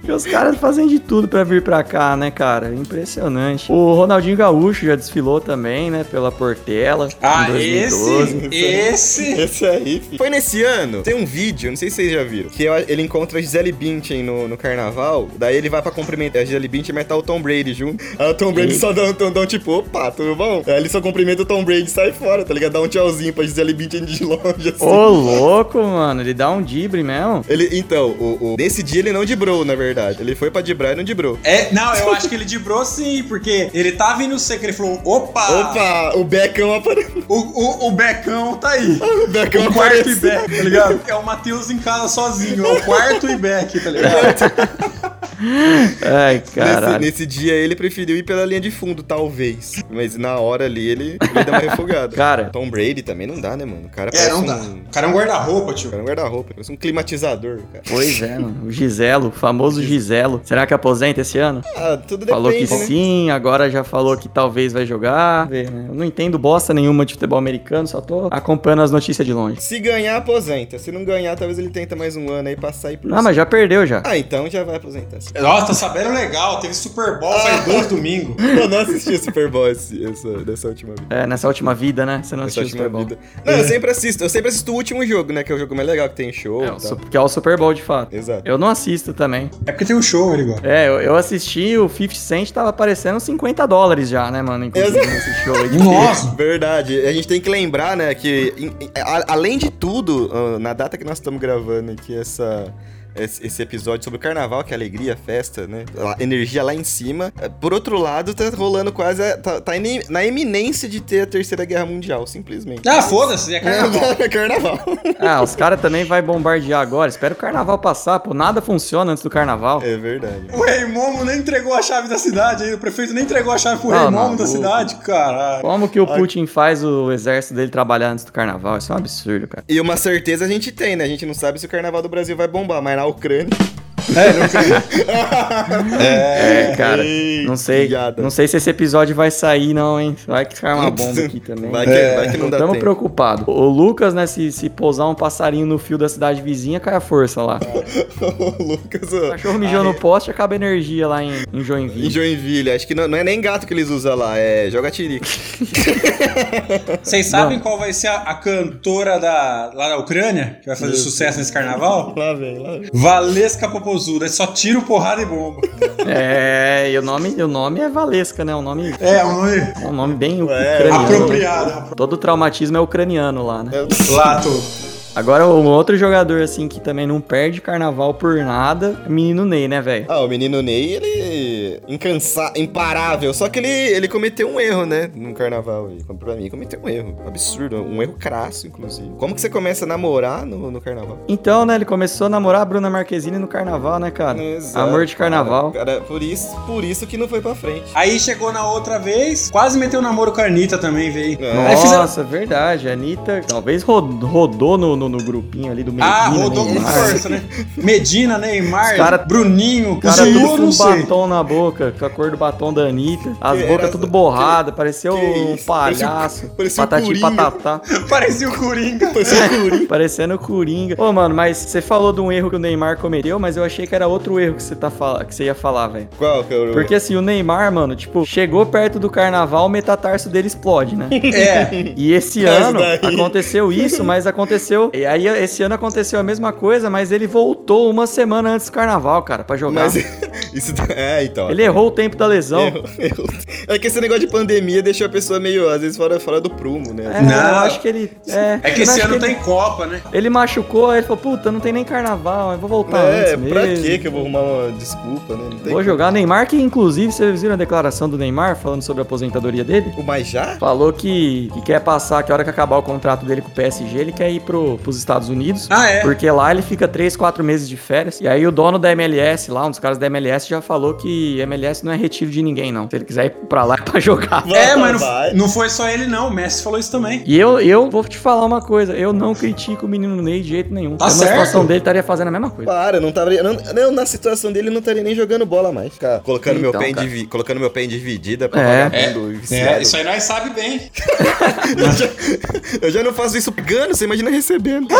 [SPEAKER 2] Porque os caras fazem de tudo pra vir pra cá, né, cara? Impressionante. O Ronaldinho Gaúcho já desfilou também, né? Pela Portela.
[SPEAKER 3] Ah,
[SPEAKER 2] em 2012.
[SPEAKER 3] esse, esse...
[SPEAKER 4] Esse aí, filho. Foi nesse ano. Tem um vídeo, não sei se vocês já viram, que ele encontra a Gisele Bündchen no, no carnaval. Daí ele vai pra cumprimentar a Gisele Bündchen, mas tá o Tom Brady junto. Aí o Tom Brady só dá um, dá dá tipo, opa, tudo bom? Aí ele só cumprimenta o Tom Brady e sai fora, tá ligado? Dá um tchauzinho pra Gisele Bündchen de longe, assim.
[SPEAKER 2] Ô, louco, mano. Ele dá um dibre mesmo.
[SPEAKER 4] Ele, então, o, o- nesse dia ele não dibrou, na verdade. Ele foi pra dibrar e não dibrou.
[SPEAKER 3] É, não, eu acho que ele dibrou sim, porque ele tava indo seco, ele falou, opa,
[SPEAKER 4] Opa, o Beckham apareceu.
[SPEAKER 3] o, o, o Becão tá aí.
[SPEAKER 4] O Beckham
[SPEAKER 3] O quarto e
[SPEAKER 4] apareceu.
[SPEAKER 3] Beck, tá ligado? É o Matheus em casa sozinho, é o quarto e Beck, tá ligado?
[SPEAKER 2] Ai,
[SPEAKER 4] Nesse,
[SPEAKER 2] caralho.
[SPEAKER 4] nesse dia ele preferiu ir pela linha de fundo, talvez. Mas na hora ali ele, ele deu uma refogada.
[SPEAKER 2] Cara.
[SPEAKER 4] Tom Brady também não dá, né, mano? O cara
[SPEAKER 3] É, não
[SPEAKER 4] um,
[SPEAKER 3] dá. O cara é um guarda-roupa, tio.
[SPEAKER 4] o cara é um guarda-roupa, parece um climatizador, cara.
[SPEAKER 2] Pois é, mano. O Giselo, o famoso Giselo. Será que aposenta esse ano?
[SPEAKER 4] Ah, tudo
[SPEAKER 2] Falou que
[SPEAKER 4] depende, né?
[SPEAKER 2] sim, agora já falou que talvez vai jogar. Né? Eu não entendo bosta nenhuma de futebol americano, só tô acompanhando as notícias de longe.
[SPEAKER 4] Se ganhar, aposenta. Se não ganhar, talvez ele tenta mais um ano aí pra sair por
[SPEAKER 2] Não, mas já perdeu já.
[SPEAKER 4] Ah, então já vai aposentar. sim.
[SPEAKER 3] Nossa, tá sabendo legal, teve Super Bowl faz dois domingos.
[SPEAKER 4] Eu não assisti Super Bowl esse, essa, dessa última vida.
[SPEAKER 2] É, nessa última vida, né? Você não
[SPEAKER 4] Essa
[SPEAKER 2] assistiu o
[SPEAKER 4] última
[SPEAKER 2] Super Bowl.
[SPEAKER 4] vida. Não, eu sempre assisto. Eu sempre assisto o último jogo, né? Que é o jogo mais legal, que tem show
[SPEAKER 2] É, su- que é o Super Bowl de fato.
[SPEAKER 4] Exato.
[SPEAKER 2] Eu não assisto também.
[SPEAKER 3] É porque tem um show, ele gosta.
[SPEAKER 2] É, eu, eu assisti, o 50 Cent tava aparecendo 50 dólares já, né, mano? Inclusive
[SPEAKER 4] Exato.
[SPEAKER 2] nesse show
[SPEAKER 3] Nossa!
[SPEAKER 4] Verdade. A gente tem que lembrar, né, que em- em- a- além de tudo, ah, na data que nós estamos gravando aqui essa esse episódio sobre o carnaval, que é alegria, festa, né? A energia lá em cima. Por outro lado, tá rolando quase. a- Tá, tá na iminência de ter a Terceira Guerra Mundial, simplesmente.
[SPEAKER 3] Ah, foda-se, é carnaval.
[SPEAKER 4] É carnaval.
[SPEAKER 2] Ah, os caras também vai bombardear agora. Espera o carnaval passar, pô. Nada funciona antes do carnaval.
[SPEAKER 4] É verdade.
[SPEAKER 3] O Rei Momo nem entregou a chave da cidade aí, o prefeito nem entregou a chave pro
[SPEAKER 2] Ah,
[SPEAKER 3] Rei Momo
[SPEAKER 2] maluco.
[SPEAKER 3] da cidade, caralho.
[SPEAKER 2] Como que o Putin faz o exército dele trabalhar antes do carnaval? Isso é um absurdo, cara.
[SPEAKER 4] E uma certeza a gente tem, né? A gente não sabe se o carnaval do Brasil vai bombar, mas na Ucrânia.
[SPEAKER 3] É, não creio.
[SPEAKER 2] É, cara.
[SPEAKER 4] Ei,
[SPEAKER 2] Não sei.
[SPEAKER 4] piada.
[SPEAKER 2] Não sei se esse episódio vai sair, não, hein? Vai que cai uma bomba aqui também.
[SPEAKER 4] Vai que,
[SPEAKER 3] É.
[SPEAKER 4] vai que não dá
[SPEAKER 2] Tamo
[SPEAKER 4] tempo.
[SPEAKER 2] preocupado. O Lucas, né, se, se pousar um passarinho no fio da cidade vizinha, cai a força lá.
[SPEAKER 4] o Lucas,
[SPEAKER 2] O cachorro mijou no poste, acaba a energia lá em, em
[SPEAKER 4] Em
[SPEAKER 2] Joinville.
[SPEAKER 4] Joinville, acho que não, não é nem gato que eles usam lá, é joga tirica.
[SPEAKER 3] Vocês sabem qual vai ser a, a cantora da, lá da Ucrânia, que vai fazer sucesso nesse carnaval?
[SPEAKER 4] Lá vem, lá vem.
[SPEAKER 3] Valesca Popozuda, é só tiro, porrada e bomba.
[SPEAKER 2] É, e o nome, o nome é Valesca, né? Um nome,
[SPEAKER 3] É, um nome
[SPEAKER 2] é um nome bem
[SPEAKER 4] É,
[SPEAKER 2] ucraniano.
[SPEAKER 3] apropriado.
[SPEAKER 2] Todo traumatismo é ucraniano lá, né?
[SPEAKER 3] Lá, tô.
[SPEAKER 2] Agora, um outro jogador, assim, que também não perde carnaval por nada, é o menino Ney, né, velho?
[SPEAKER 4] Ah, o menino Ney, ele. Incansa... imparável. Só que ele, ele cometeu um erro, né? No carnaval. E pra mim, cometeu um erro. Absurdo. Um erro crasso, inclusive. Como que você começa a namorar no, no carnaval?
[SPEAKER 2] Então, né, ele começou a namorar a Bruna Marquezine no carnaval, né, cara?
[SPEAKER 4] Exato,
[SPEAKER 2] Amor de carnaval.
[SPEAKER 4] Cara, Cara, por isso, por isso que não foi pra frente.
[SPEAKER 3] Aí chegou na outra vez, quase meteu namoro com a Anitta também, veio. Fizeram...
[SPEAKER 2] Nossa, verdade. A Anitta talvez ro- rodou no, no, no grupinho ali do Medina,
[SPEAKER 3] Ah, rodou com força, né? Medina, Neymar,
[SPEAKER 2] cara-
[SPEAKER 3] Bruninho,
[SPEAKER 2] O cara tudo com batom na boca com a cor do batom da Anitta, as bocas tudo borrada, pareceu
[SPEAKER 4] que
[SPEAKER 2] um
[SPEAKER 4] isso?
[SPEAKER 2] palhaço.
[SPEAKER 4] Parecia o
[SPEAKER 2] patati
[SPEAKER 4] Coringa.
[SPEAKER 2] patatá.
[SPEAKER 3] Parecia o Coringa.
[SPEAKER 2] Parecendo o Coringa. Ô, mano, mas você falou de um erro que o Neymar cometeu, mas eu achei que era outro erro que você, tá fala... que você ia falar, velho.
[SPEAKER 4] Qual que é o...
[SPEAKER 2] Porque assim, o Neymar, mano, tipo, chegou perto do carnaval, o metatarso dele explode, né?
[SPEAKER 3] É.
[SPEAKER 2] E esse
[SPEAKER 4] Mas
[SPEAKER 2] ano
[SPEAKER 4] daí-
[SPEAKER 2] aconteceu isso, mas aconteceu. E aí esse ano aconteceu a mesma coisa, mas ele voltou uma semana antes do carnaval, cara, pra jogar.
[SPEAKER 4] Mas isso... É, então.
[SPEAKER 2] Ele errou o tempo da lesão.
[SPEAKER 4] Errou, errou. É que esse negócio de pandemia deixou a pessoa meio, às vezes, fora, fora do prumo, né?
[SPEAKER 2] É,
[SPEAKER 3] Não.
[SPEAKER 2] eu acho que ele. É,
[SPEAKER 3] É que esse ano
[SPEAKER 2] ele,
[SPEAKER 3] tem Copa, né?
[SPEAKER 2] Ele machucou, aí ele falou: puta, não tem nem carnaval, eu vou voltar
[SPEAKER 4] É,
[SPEAKER 2] antes
[SPEAKER 4] pra
[SPEAKER 2] mesmo.
[SPEAKER 4] quê que eu vou arrumar uma desculpa, né? Não tem
[SPEAKER 2] Vou jogar Neymar, que inclusive, vocês viram a declaração do Neymar falando sobre a aposentadoria dele?
[SPEAKER 4] O mais já?
[SPEAKER 2] Falou que, que quer passar, que a hora que acabar o contrato dele com o PSG, ele quer ir pro, pros Estados Unidos.
[SPEAKER 3] Ah, é?
[SPEAKER 2] Porque lá ele fica 3, 4 meses de férias. E aí o dono da MLS lá, um dos caras da MLS, já falou que MLS não é retiro de ninguém, não. Se ele quiser ir pra lá é pra jogar.
[SPEAKER 3] É, mas não, não foi só ele, não. O Messi falou isso também.
[SPEAKER 2] E eu, eu vou te falar uma coisa, eu não critico o menino Ney de jeito nenhum.
[SPEAKER 3] Tá
[SPEAKER 2] Na
[SPEAKER 3] certo.
[SPEAKER 2] situação dele, estaria fazendo a mesma coisa.
[SPEAKER 4] Para, não tava. Não, não, na situação dele, não estaria nem jogando bola mais. Ficar colocando, meu
[SPEAKER 2] Então,
[SPEAKER 4] pé em
[SPEAKER 2] cara.
[SPEAKER 4] divi- colocando meu pé em dividida pra
[SPEAKER 2] É.
[SPEAKER 4] vagabundo viciado.
[SPEAKER 3] É, isso aí nós sabe bem.
[SPEAKER 4] eu, já, eu já não faço isso pegando, você imagina recebendo.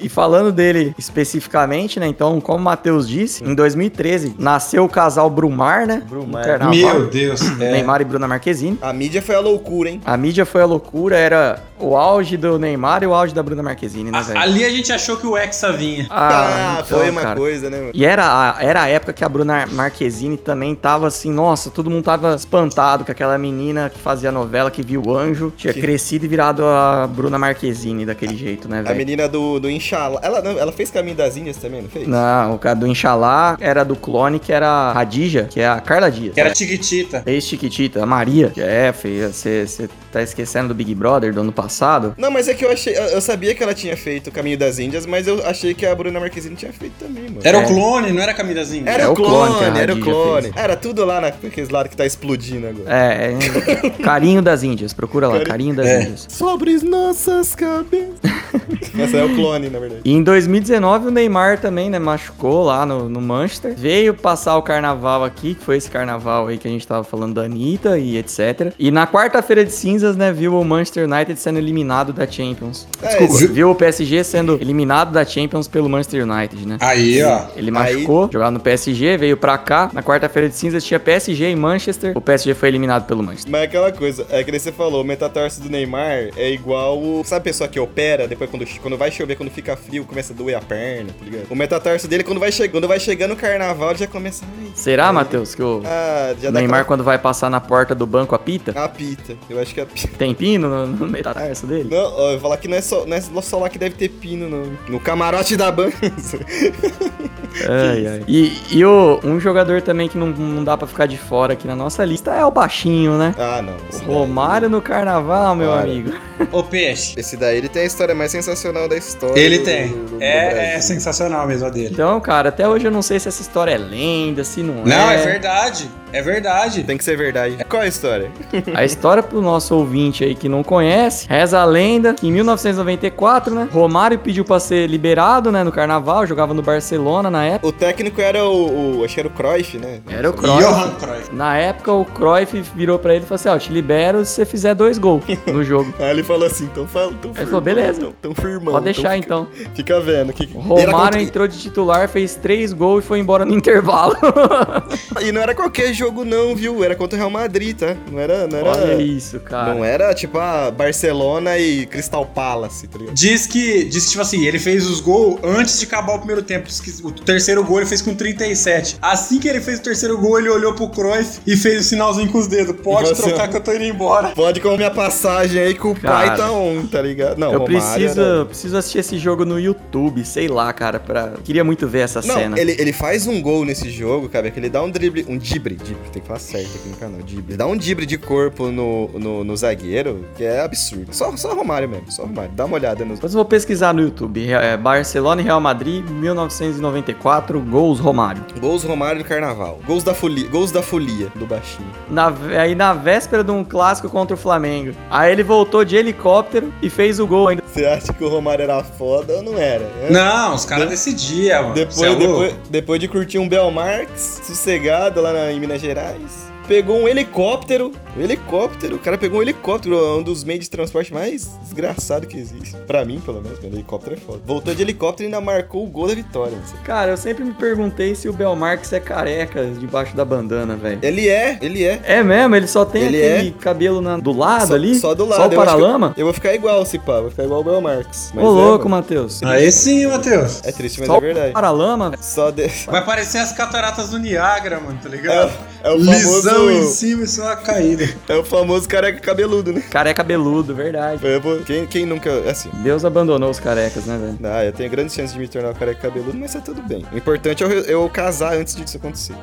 [SPEAKER 2] E falando dele especificamente, né? Então, como o Matheus disse, em 2013 nasceu o casal Brumar, né?
[SPEAKER 4] Brumar.
[SPEAKER 3] Meu Deus. É.
[SPEAKER 2] Neymar e Bruna Marquezine.
[SPEAKER 4] A mídia foi a loucura, hein?
[SPEAKER 2] A mídia foi a loucura, era o auge do Neymar e o auge da Bruna Marquezine, né,
[SPEAKER 3] A-
[SPEAKER 2] velho?
[SPEAKER 3] ali a gente achou que o Hexa vinha.
[SPEAKER 4] Ah,
[SPEAKER 2] então,
[SPEAKER 4] foi uma
[SPEAKER 2] cara.
[SPEAKER 4] coisa, né, mano?
[SPEAKER 2] E era a, era a época que a Bruna Marquezine também tava assim, nossa, todo mundo tava espantado com aquela menina que fazia novela, que viu o anjo, tinha
[SPEAKER 4] Que-
[SPEAKER 2] crescido e virado a Bruna Marquezine daquele jeito, né,
[SPEAKER 4] A
[SPEAKER 2] velho?
[SPEAKER 4] menina do, do Inshallah. Ela, ela fez Caminho das Índias também, não fez?
[SPEAKER 2] Não, o cara do Inxalá era do clone, que era a Radija, que é a Carla Dias.
[SPEAKER 3] Que era Tiquitita.
[SPEAKER 2] Ex-Chiquitita, a Maria, que é, feia, você tá esquecendo do Big Brother do ano passado?
[SPEAKER 4] Não, mas é que eu achei. Eu sabia que ela tinha feito o Caminho das Índias, mas eu achei que a Bruna Marquezine tinha feito também, mano.
[SPEAKER 3] Era
[SPEAKER 2] É.
[SPEAKER 3] o clone, não era Camidazinha?
[SPEAKER 4] Era
[SPEAKER 2] É
[SPEAKER 4] o
[SPEAKER 2] o clone
[SPEAKER 4] clone, era o clone.
[SPEAKER 2] fez.
[SPEAKER 4] Era tudo lá naqueles lados que tá explodindo agora.
[SPEAKER 2] É, é Carinho das Índias, procura lá,
[SPEAKER 4] Cari-
[SPEAKER 2] Carinho das
[SPEAKER 3] É.
[SPEAKER 2] Índias.
[SPEAKER 4] Sobre nossas cabeças. Essa é o clone, na verdade.
[SPEAKER 2] E em 2019 o Neymar também, né, machucou lá no, no Manchester. Veio passar o carnaval aqui, que foi esse carnaval aí que a gente tava falando da Anitta e etc. E na quarta-feira de cinzas, né, viu o Manchester United sendo eliminado da Champions.
[SPEAKER 4] É,
[SPEAKER 2] Desculpa,
[SPEAKER 3] viu-
[SPEAKER 2] viu o PSG sendo eliminado da Champions pelo Manchester United, né?
[SPEAKER 3] Aí, ó.
[SPEAKER 2] Ele machucou, jogava no PSG, veio pra cá. Na quarta-feira de cinzas tinha PSG em Manchester. O PSG foi eliminado pelo Manchester.
[SPEAKER 4] Mas é aquela coisa, é que nem você falou, o metatarso do Neymar é igual o. Sabe a pessoa que opera, depois quando, quando vai chover, quando fica frio, começa a doer a perna, tá ligado? O metatarso dele, quando vai, che quando vai chegando o carnaval, ele já começa.
[SPEAKER 2] Será, Matheus, que o
[SPEAKER 4] ah,
[SPEAKER 2] Neymar,
[SPEAKER 4] aquela-
[SPEAKER 2] quando vai passar na porta do banco, apita?
[SPEAKER 4] apita. Eu acho que é apita.
[SPEAKER 2] Tem pino no, no metatarso dele?
[SPEAKER 4] Não, ó, eu vou falar que não é, só, não é só lá que deve ter pino, não. No camarote da banca.
[SPEAKER 2] Ai, ai. E, e o, um jogador também que não, não dá pra ficar de fora aqui na nossa lista é o baixinho, né?
[SPEAKER 4] ah, não.
[SPEAKER 2] O
[SPEAKER 4] daí,
[SPEAKER 2] Romário no carnaval, meu
[SPEAKER 4] Para.
[SPEAKER 2] amigo.
[SPEAKER 3] Ô, Peixe.
[SPEAKER 4] esse daí ele tem a história mais sensacional da história.
[SPEAKER 3] Ele
[SPEAKER 4] do-
[SPEAKER 3] tem.
[SPEAKER 4] do- do
[SPEAKER 3] É, é sensacional mesmo a dele.
[SPEAKER 2] Então, cara, até hoje eu não sei se essa história é lenda, se não,
[SPEAKER 3] Não,
[SPEAKER 2] é.
[SPEAKER 3] é verdade. É verdade.
[SPEAKER 4] Tem que ser verdade. Qual é a história?
[SPEAKER 2] A história pro nosso ouvinte aí que não conhece, reza a lenda que em 1994, né, Romário pediu pra ser liberado, né, no carnaval, jogava no Barcelona na época.
[SPEAKER 4] O técnico era o, o- Acho que era o Cruyff, né?
[SPEAKER 2] Era o Cruyff.
[SPEAKER 3] Johan Cruyff.
[SPEAKER 2] Na época, o Cruyff virou pra ele e falou assim, ó, te libero se você fizer dois gols no jogo.
[SPEAKER 4] Aí ele falou assim, então fala, tão
[SPEAKER 2] Ele falou, beleza.
[SPEAKER 4] Tão, tão firmão.
[SPEAKER 2] Pode deixar
[SPEAKER 4] então
[SPEAKER 2] então.
[SPEAKER 4] fica, fica vendo. Que,
[SPEAKER 2] Romário entrou de titular, fez três gols e foi embora no intervalo.
[SPEAKER 4] E não era qualquer jogo não, viu? Era contra o Real Madrid, tá? Não era... Não era,
[SPEAKER 2] Olha isso, cara.
[SPEAKER 4] Não era, tipo, a Barcelona e Crystal Palace, tá ligado?
[SPEAKER 3] Diz que, diz que, tipo assim, ele fez os gols antes de acabar o primeiro tempo. Diz que o terceiro gol ele fez com 37. Assim que ele fez o terceiro gol, ele olhou pro Cruyff e fez o sinalzinho com os dedos. Pode
[SPEAKER 4] Você-
[SPEAKER 3] trocar que eu tô indo embora.
[SPEAKER 4] Pode comer minha passagem aí que o pai
[SPEAKER 2] Cara,
[SPEAKER 4] tá on, tá ligado? Não,
[SPEAKER 2] Eu
[SPEAKER 4] Romário
[SPEAKER 2] preciso,
[SPEAKER 4] era-
[SPEAKER 2] eu preciso assistir esse jogo no YouTube, sei lá, cara, pra... Queria muito ver essa
[SPEAKER 4] Não,
[SPEAKER 2] cena.
[SPEAKER 4] ele, ele faz um gol nesse jogo, cara, que ele dá um drible, um dibre, dibre, tem que falar certo aqui no canal, dibre. Ele dá um dibre de corpo no, no, no zagueiro, que é absurdo. Só, só Romário mesmo, só Romário. Dá uma olhada nos...
[SPEAKER 2] Depois eu vou pesquisar no YouTube. É, Barcelona e Real Madrid, 1994. 94, gols Romário.
[SPEAKER 4] Gols Romário do Carnaval. Gols da folia, gols da folia do baixinho.
[SPEAKER 2] Na, aí na véspera de um clássico contra o Flamengo. Aí ele voltou de helicóptero e fez o gol ainda.
[SPEAKER 4] Você acha que o Romário era foda ou não era?
[SPEAKER 3] Não, os caras decidiam, mano.
[SPEAKER 4] Depois,
[SPEAKER 3] Cê é
[SPEAKER 4] depois, depois de curtir um Belmarx, sossegado lá na, em Minas Gerais, pegou um helicóptero. Um helicóptero, o cara pegou um helicóptero, um dos meios de transporte mais desgraçado que existe. Pra mim, pelo menos, porque helicóptero é foda. Voltou de helicóptero e ainda marcou o gol da vitória.
[SPEAKER 2] Cara, eu sempre me perguntei se o Belmarx é careca debaixo da bandana, velho.
[SPEAKER 4] Ele é, ele é.
[SPEAKER 2] É mesmo? Ele só tem
[SPEAKER 4] Ele
[SPEAKER 2] aquele cabelo na- do lado
[SPEAKER 4] Só,
[SPEAKER 2] ali?
[SPEAKER 4] só do lado.
[SPEAKER 2] Só o paralama?
[SPEAKER 4] Eu, eu vou ficar igual, se pá, vou ficar igual o Belmarx.
[SPEAKER 2] Ô,
[SPEAKER 4] é,
[SPEAKER 2] louco,
[SPEAKER 4] mano.
[SPEAKER 2] Matheus.
[SPEAKER 3] Aí sim, Matheus.
[SPEAKER 4] É triste, mas
[SPEAKER 2] Só
[SPEAKER 4] é
[SPEAKER 2] o
[SPEAKER 4] verdade.
[SPEAKER 2] paralama, velho.
[SPEAKER 4] Só de...
[SPEAKER 3] Vai parecer as cataratas do Niágara, mano, tá ligado?
[SPEAKER 4] É, é o
[SPEAKER 3] Lisão
[SPEAKER 4] famoso.
[SPEAKER 3] em cima e só a caída.
[SPEAKER 4] É o famoso careca cabeludo, né?
[SPEAKER 2] Careca cabeludo, verdade.
[SPEAKER 4] Eu vou- Quem, quem nunca. Assim.
[SPEAKER 2] Deus abandonou os carecas, né, velho?
[SPEAKER 4] Ah, eu tenho grandes chances de me tornar careca cabeludo, mas tá tudo bem. O importante é eu, eu casar antes disso acontecer.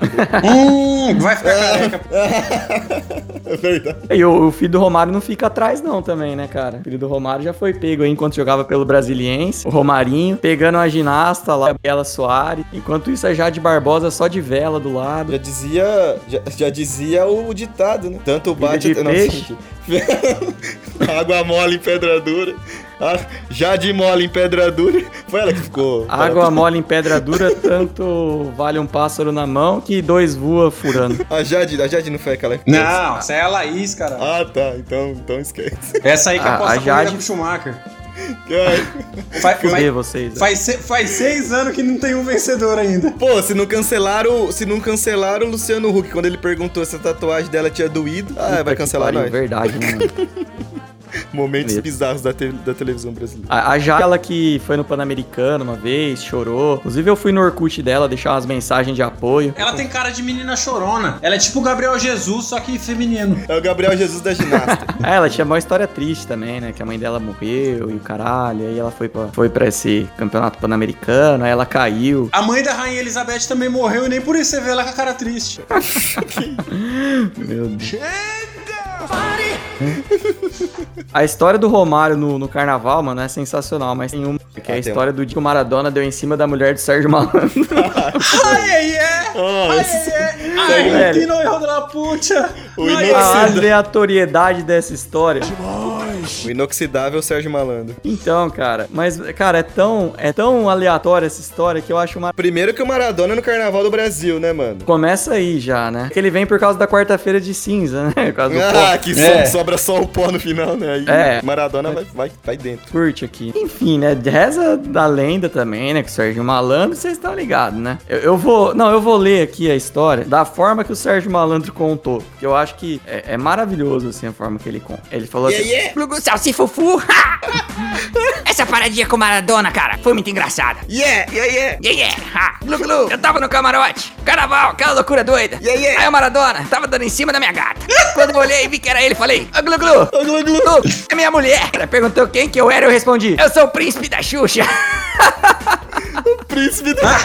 [SPEAKER 3] hum, vai ficar careca.
[SPEAKER 4] é verdade.
[SPEAKER 2] E o, o filho do Romário não fica atrás, não, também, né, cara? O filho do Romário já foi pego aí enquanto jogava pelo Brasiliense. O Romarinho pegando a ginasta lá, a Bela Soares. Enquanto isso, a Jade Barbosa só de vela do lado.
[SPEAKER 4] Já dizia. Já, já dizia o ditado, né? Tanto bate. não,
[SPEAKER 2] peixe.
[SPEAKER 4] Água mole em pedra dura. Ah, já de mole em pedra dura. Foi ela que ficou.
[SPEAKER 2] Água mole em pedra dura, tanto vale um pássaro na mão que dois voa furando.
[SPEAKER 4] A Jade, a Jade não foi aquela que
[SPEAKER 3] Não, essa é a Laís, cara.
[SPEAKER 4] Ah, tá. Então, então esquece.
[SPEAKER 3] Essa aí que
[SPEAKER 2] A-
[SPEAKER 3] aposta
[SPEAKER 2] a
[SPEAKER 3] a corrida
[SPEAKER 2] Jade-
[SPEAKER 3] pro Schumacher. Faz,
[SPEAKER 2] vocês? velho?
[SPEAKER 3] faz, se- faz seis anos que não tem um vencedor ainda.
[SPEAKER 4] Pô, se não cancelaram, se não cancelaram o Luciano Huck quando ele perguntou se a tatuagem dela tinha doído, ah,
[SPEAKER 2] Puta
[SPEAKER 4] vai cancelar nós.
[SPEAKER 2] Verdade, né, mano?
[SPEAKER 4] Momentos bizarros da, te- da televisão brasileira.
[SPEAKER 2] A, a ela que foi no Pan-Americano uma vez, chorou. Inclusive, eu fui no Orkut dela deixar umas mensagens de apoio.
[SPEAKER 3] Ela tem cara de menina chorona. Ela é tipo o Gabriel Jesus, só que feminino.
[SPEAKER 4] É o Gabriel Jesus da ginástica.
[SPEAKER 2] Ah, ela tinha uma história triste também, né? Que a mãe dela morreu e o caralho. Aí ela foi pra, foi pra esse campeonato pan-americano, aí ela caiu.
[SPEAKER 3] A mãe da Rainha Elizabeth também morreu e nem por isso você vê ela com a cara triste.
[SPEAKER 2] Meu Deus. A história do Romário no, no carnaval, mano, é sensacional, mas tem uma que é a
[SPEAKER 4] Ah, tem
[SPEAKER 2] história do dia que o Maradona deu em cima da mulher do Sérgio Malandro.
[SPEAKER 3] Ai, ai, é! Ai, ai, ai!
[SPEAKER 2] Velho.
[SPEAKER 3] Ai, que não erro da puta!
[SPEAKER 2] A
[SPEAKER 3] ai,
[SPEAKER 2] aleatoriedade dessa história.
[SPEAKER 4] O inoxidável Sérgio Malandro.
[SPEAKER 2] Então, cara, mas, cara, é tão, é tão aleatória essa história que eu acho uma.
[SPEAKER 4] Primeiro que o Maradona no Carnaval do Brasil, né, mano?
[SPEAKER 2] Começa aí já, né? Que ele vem por causa da quarta-feira de cinza, né? Por causa do
[SPEAKER 4] Ah,
[SPEAKER 2] pó.
[SPEAKER 4] que so-
[SPEAKER 3] É.
[SPEAKER 4] sobra só o pó no final, né? Aí
[SPEAKER 2] É.
[SPEAKER 4] Maradona vai, vai, vai dentro.
[SPEAKER 2] Curte aqui. Enfim, né? Reza da lenda também, né? Que o Sérgio Malandro, vocês estão ligados, né? Eu, eu vou. Não, eu vou ler aqui a história da forma que o Sérgio Malandro contou. Que eu acho que é, é maravilhoso, assim, a forma que ele conta. Ele falou assim.
[SPEAKER 4] yeah.
[SPEAKER 6] Glugu Salsifufu. Essa paradinha com Maradona, cara, foi muito engraçada.
[SPEAKER 4] Yeah, yeah, yeah.
[SPEAKER 6] Yeah, yeah. Ha. Glu, glu. Eu tava no camarote, carnaval, aquela loucura doida.
[SPEAKER 4] Yeah, yeah.
[SPEAKER 6] Aí o Maradona tava dando em cima da minha gata. Quando eu olhei e vi que era ele, falei: Ô Glu Glu,
[SPEAKER 4] Ô, Glu, Glu.
[SPEAKER 6] Glu, é minha mulher. Ela perguntou quem que eu era, eu respondi: Eu sou o príncipe da Xuxa.
[SPEAKER 4] Príncipe da...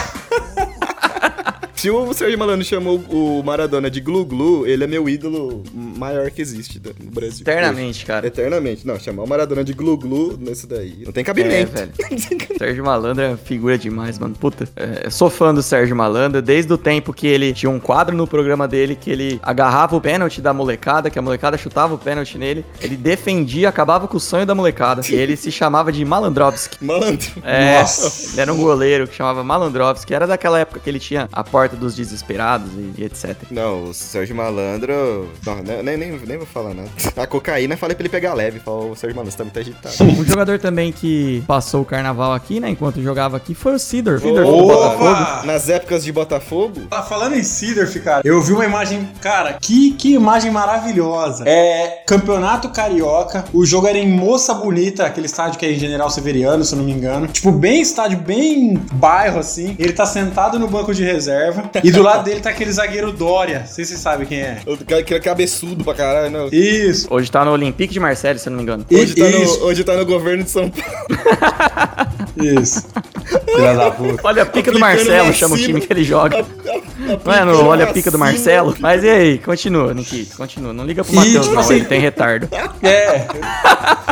[SPEAKER 4] Se o Sérgio Malandro chamou o Maradona de Glu Glu, ele é meu ídolo maior que existe no Brasil.
[SPEAKER 2] Eternamente, cara.
[SPEAKER 4] Eternamente. Não, chamar o Maradona de Glu Glu nesse daí. Não tem
[SPEAKER 2] É,
[SPEAKER 4] cabimento.
[SPEAKER 2] velho. Sérgio Malandro é figura demais, mano. Puta, é, eu sou fã do Sérgio Malandro desde o tempo que ele tinha um quadro no programa dele que ele agarrava o pênalti da molecada, que a molecada chutava o pênalti nele, ele defendia, acabava com o sonho da molecada. E ele se chamava de Malandrovski.
[SPEAKER 4] Malandro.
[SPEAKER 2] É,
[SPEAKER 3] Nossa.
[SPEAKER 2] ele era um goleiro que chamava Malandrovski, era daquela época que ele tinha a porta dos desesperados e, e etc.
[SPEAKER 4] Não, o Sérgio Malandro. Não, nem, nem, nem, vou falar nada. A cocaína, falei pra ele pegar leve. Falou, o Sérgio Malandro, você tá muito agitado.
[SPEAKER 2] Um jogador também que passou o carnaval aqui, né, enquanto jogava aqui, foi o Sidor. Sidor do! Botafogo.
[SPEAKER 4] Nas épocas de Botafogo,
[SPEAKER 3] Tá falando em Seedorf, cara. Eu vi uma imagem, cara, que, que imagem maravilhosa. É Campeonato Carioca. O jogo era em Moça Bonita, aquele estádio que é em General Severiano, se eu não me engano. Tipo, bem estádio, bem bairro assim. Ele tá sentado no banco de reserva. E do lado dele tá aquele zagueiro Dória. Não sei se vocês sabem quem é.
[SPEAKER 4] o cara pra caralho, não.
[SPEAKER 3] Isso.
[SPEAKER 2] Hoje tá no Olympique de Marseille, se eu não me engano.
[SPEAKER 4] Hoje tá,
[SPEAKER 3] Isso.
[SPEAKER 4] no, hoje tá no governo de São Paulo.
[SPEAKER 3] Isso. Filha da puta.
[SPEAKER 2] Olha a pica do Marcelo, chama o time que ele joga. Não é no
[SPEAKER 4] Aplicando
[SPEAKER 2] Olha a pica do. Marcelo? Mas e aí, continua, Nikito, continua. Não liga pro Matheus,
[SPEAKER 3] tipo
[SPEAKER 2] não,
[SPEAKER 3] assim-
[SPEAKER 2] ele tem retardo.
[SPEAKER 3] É.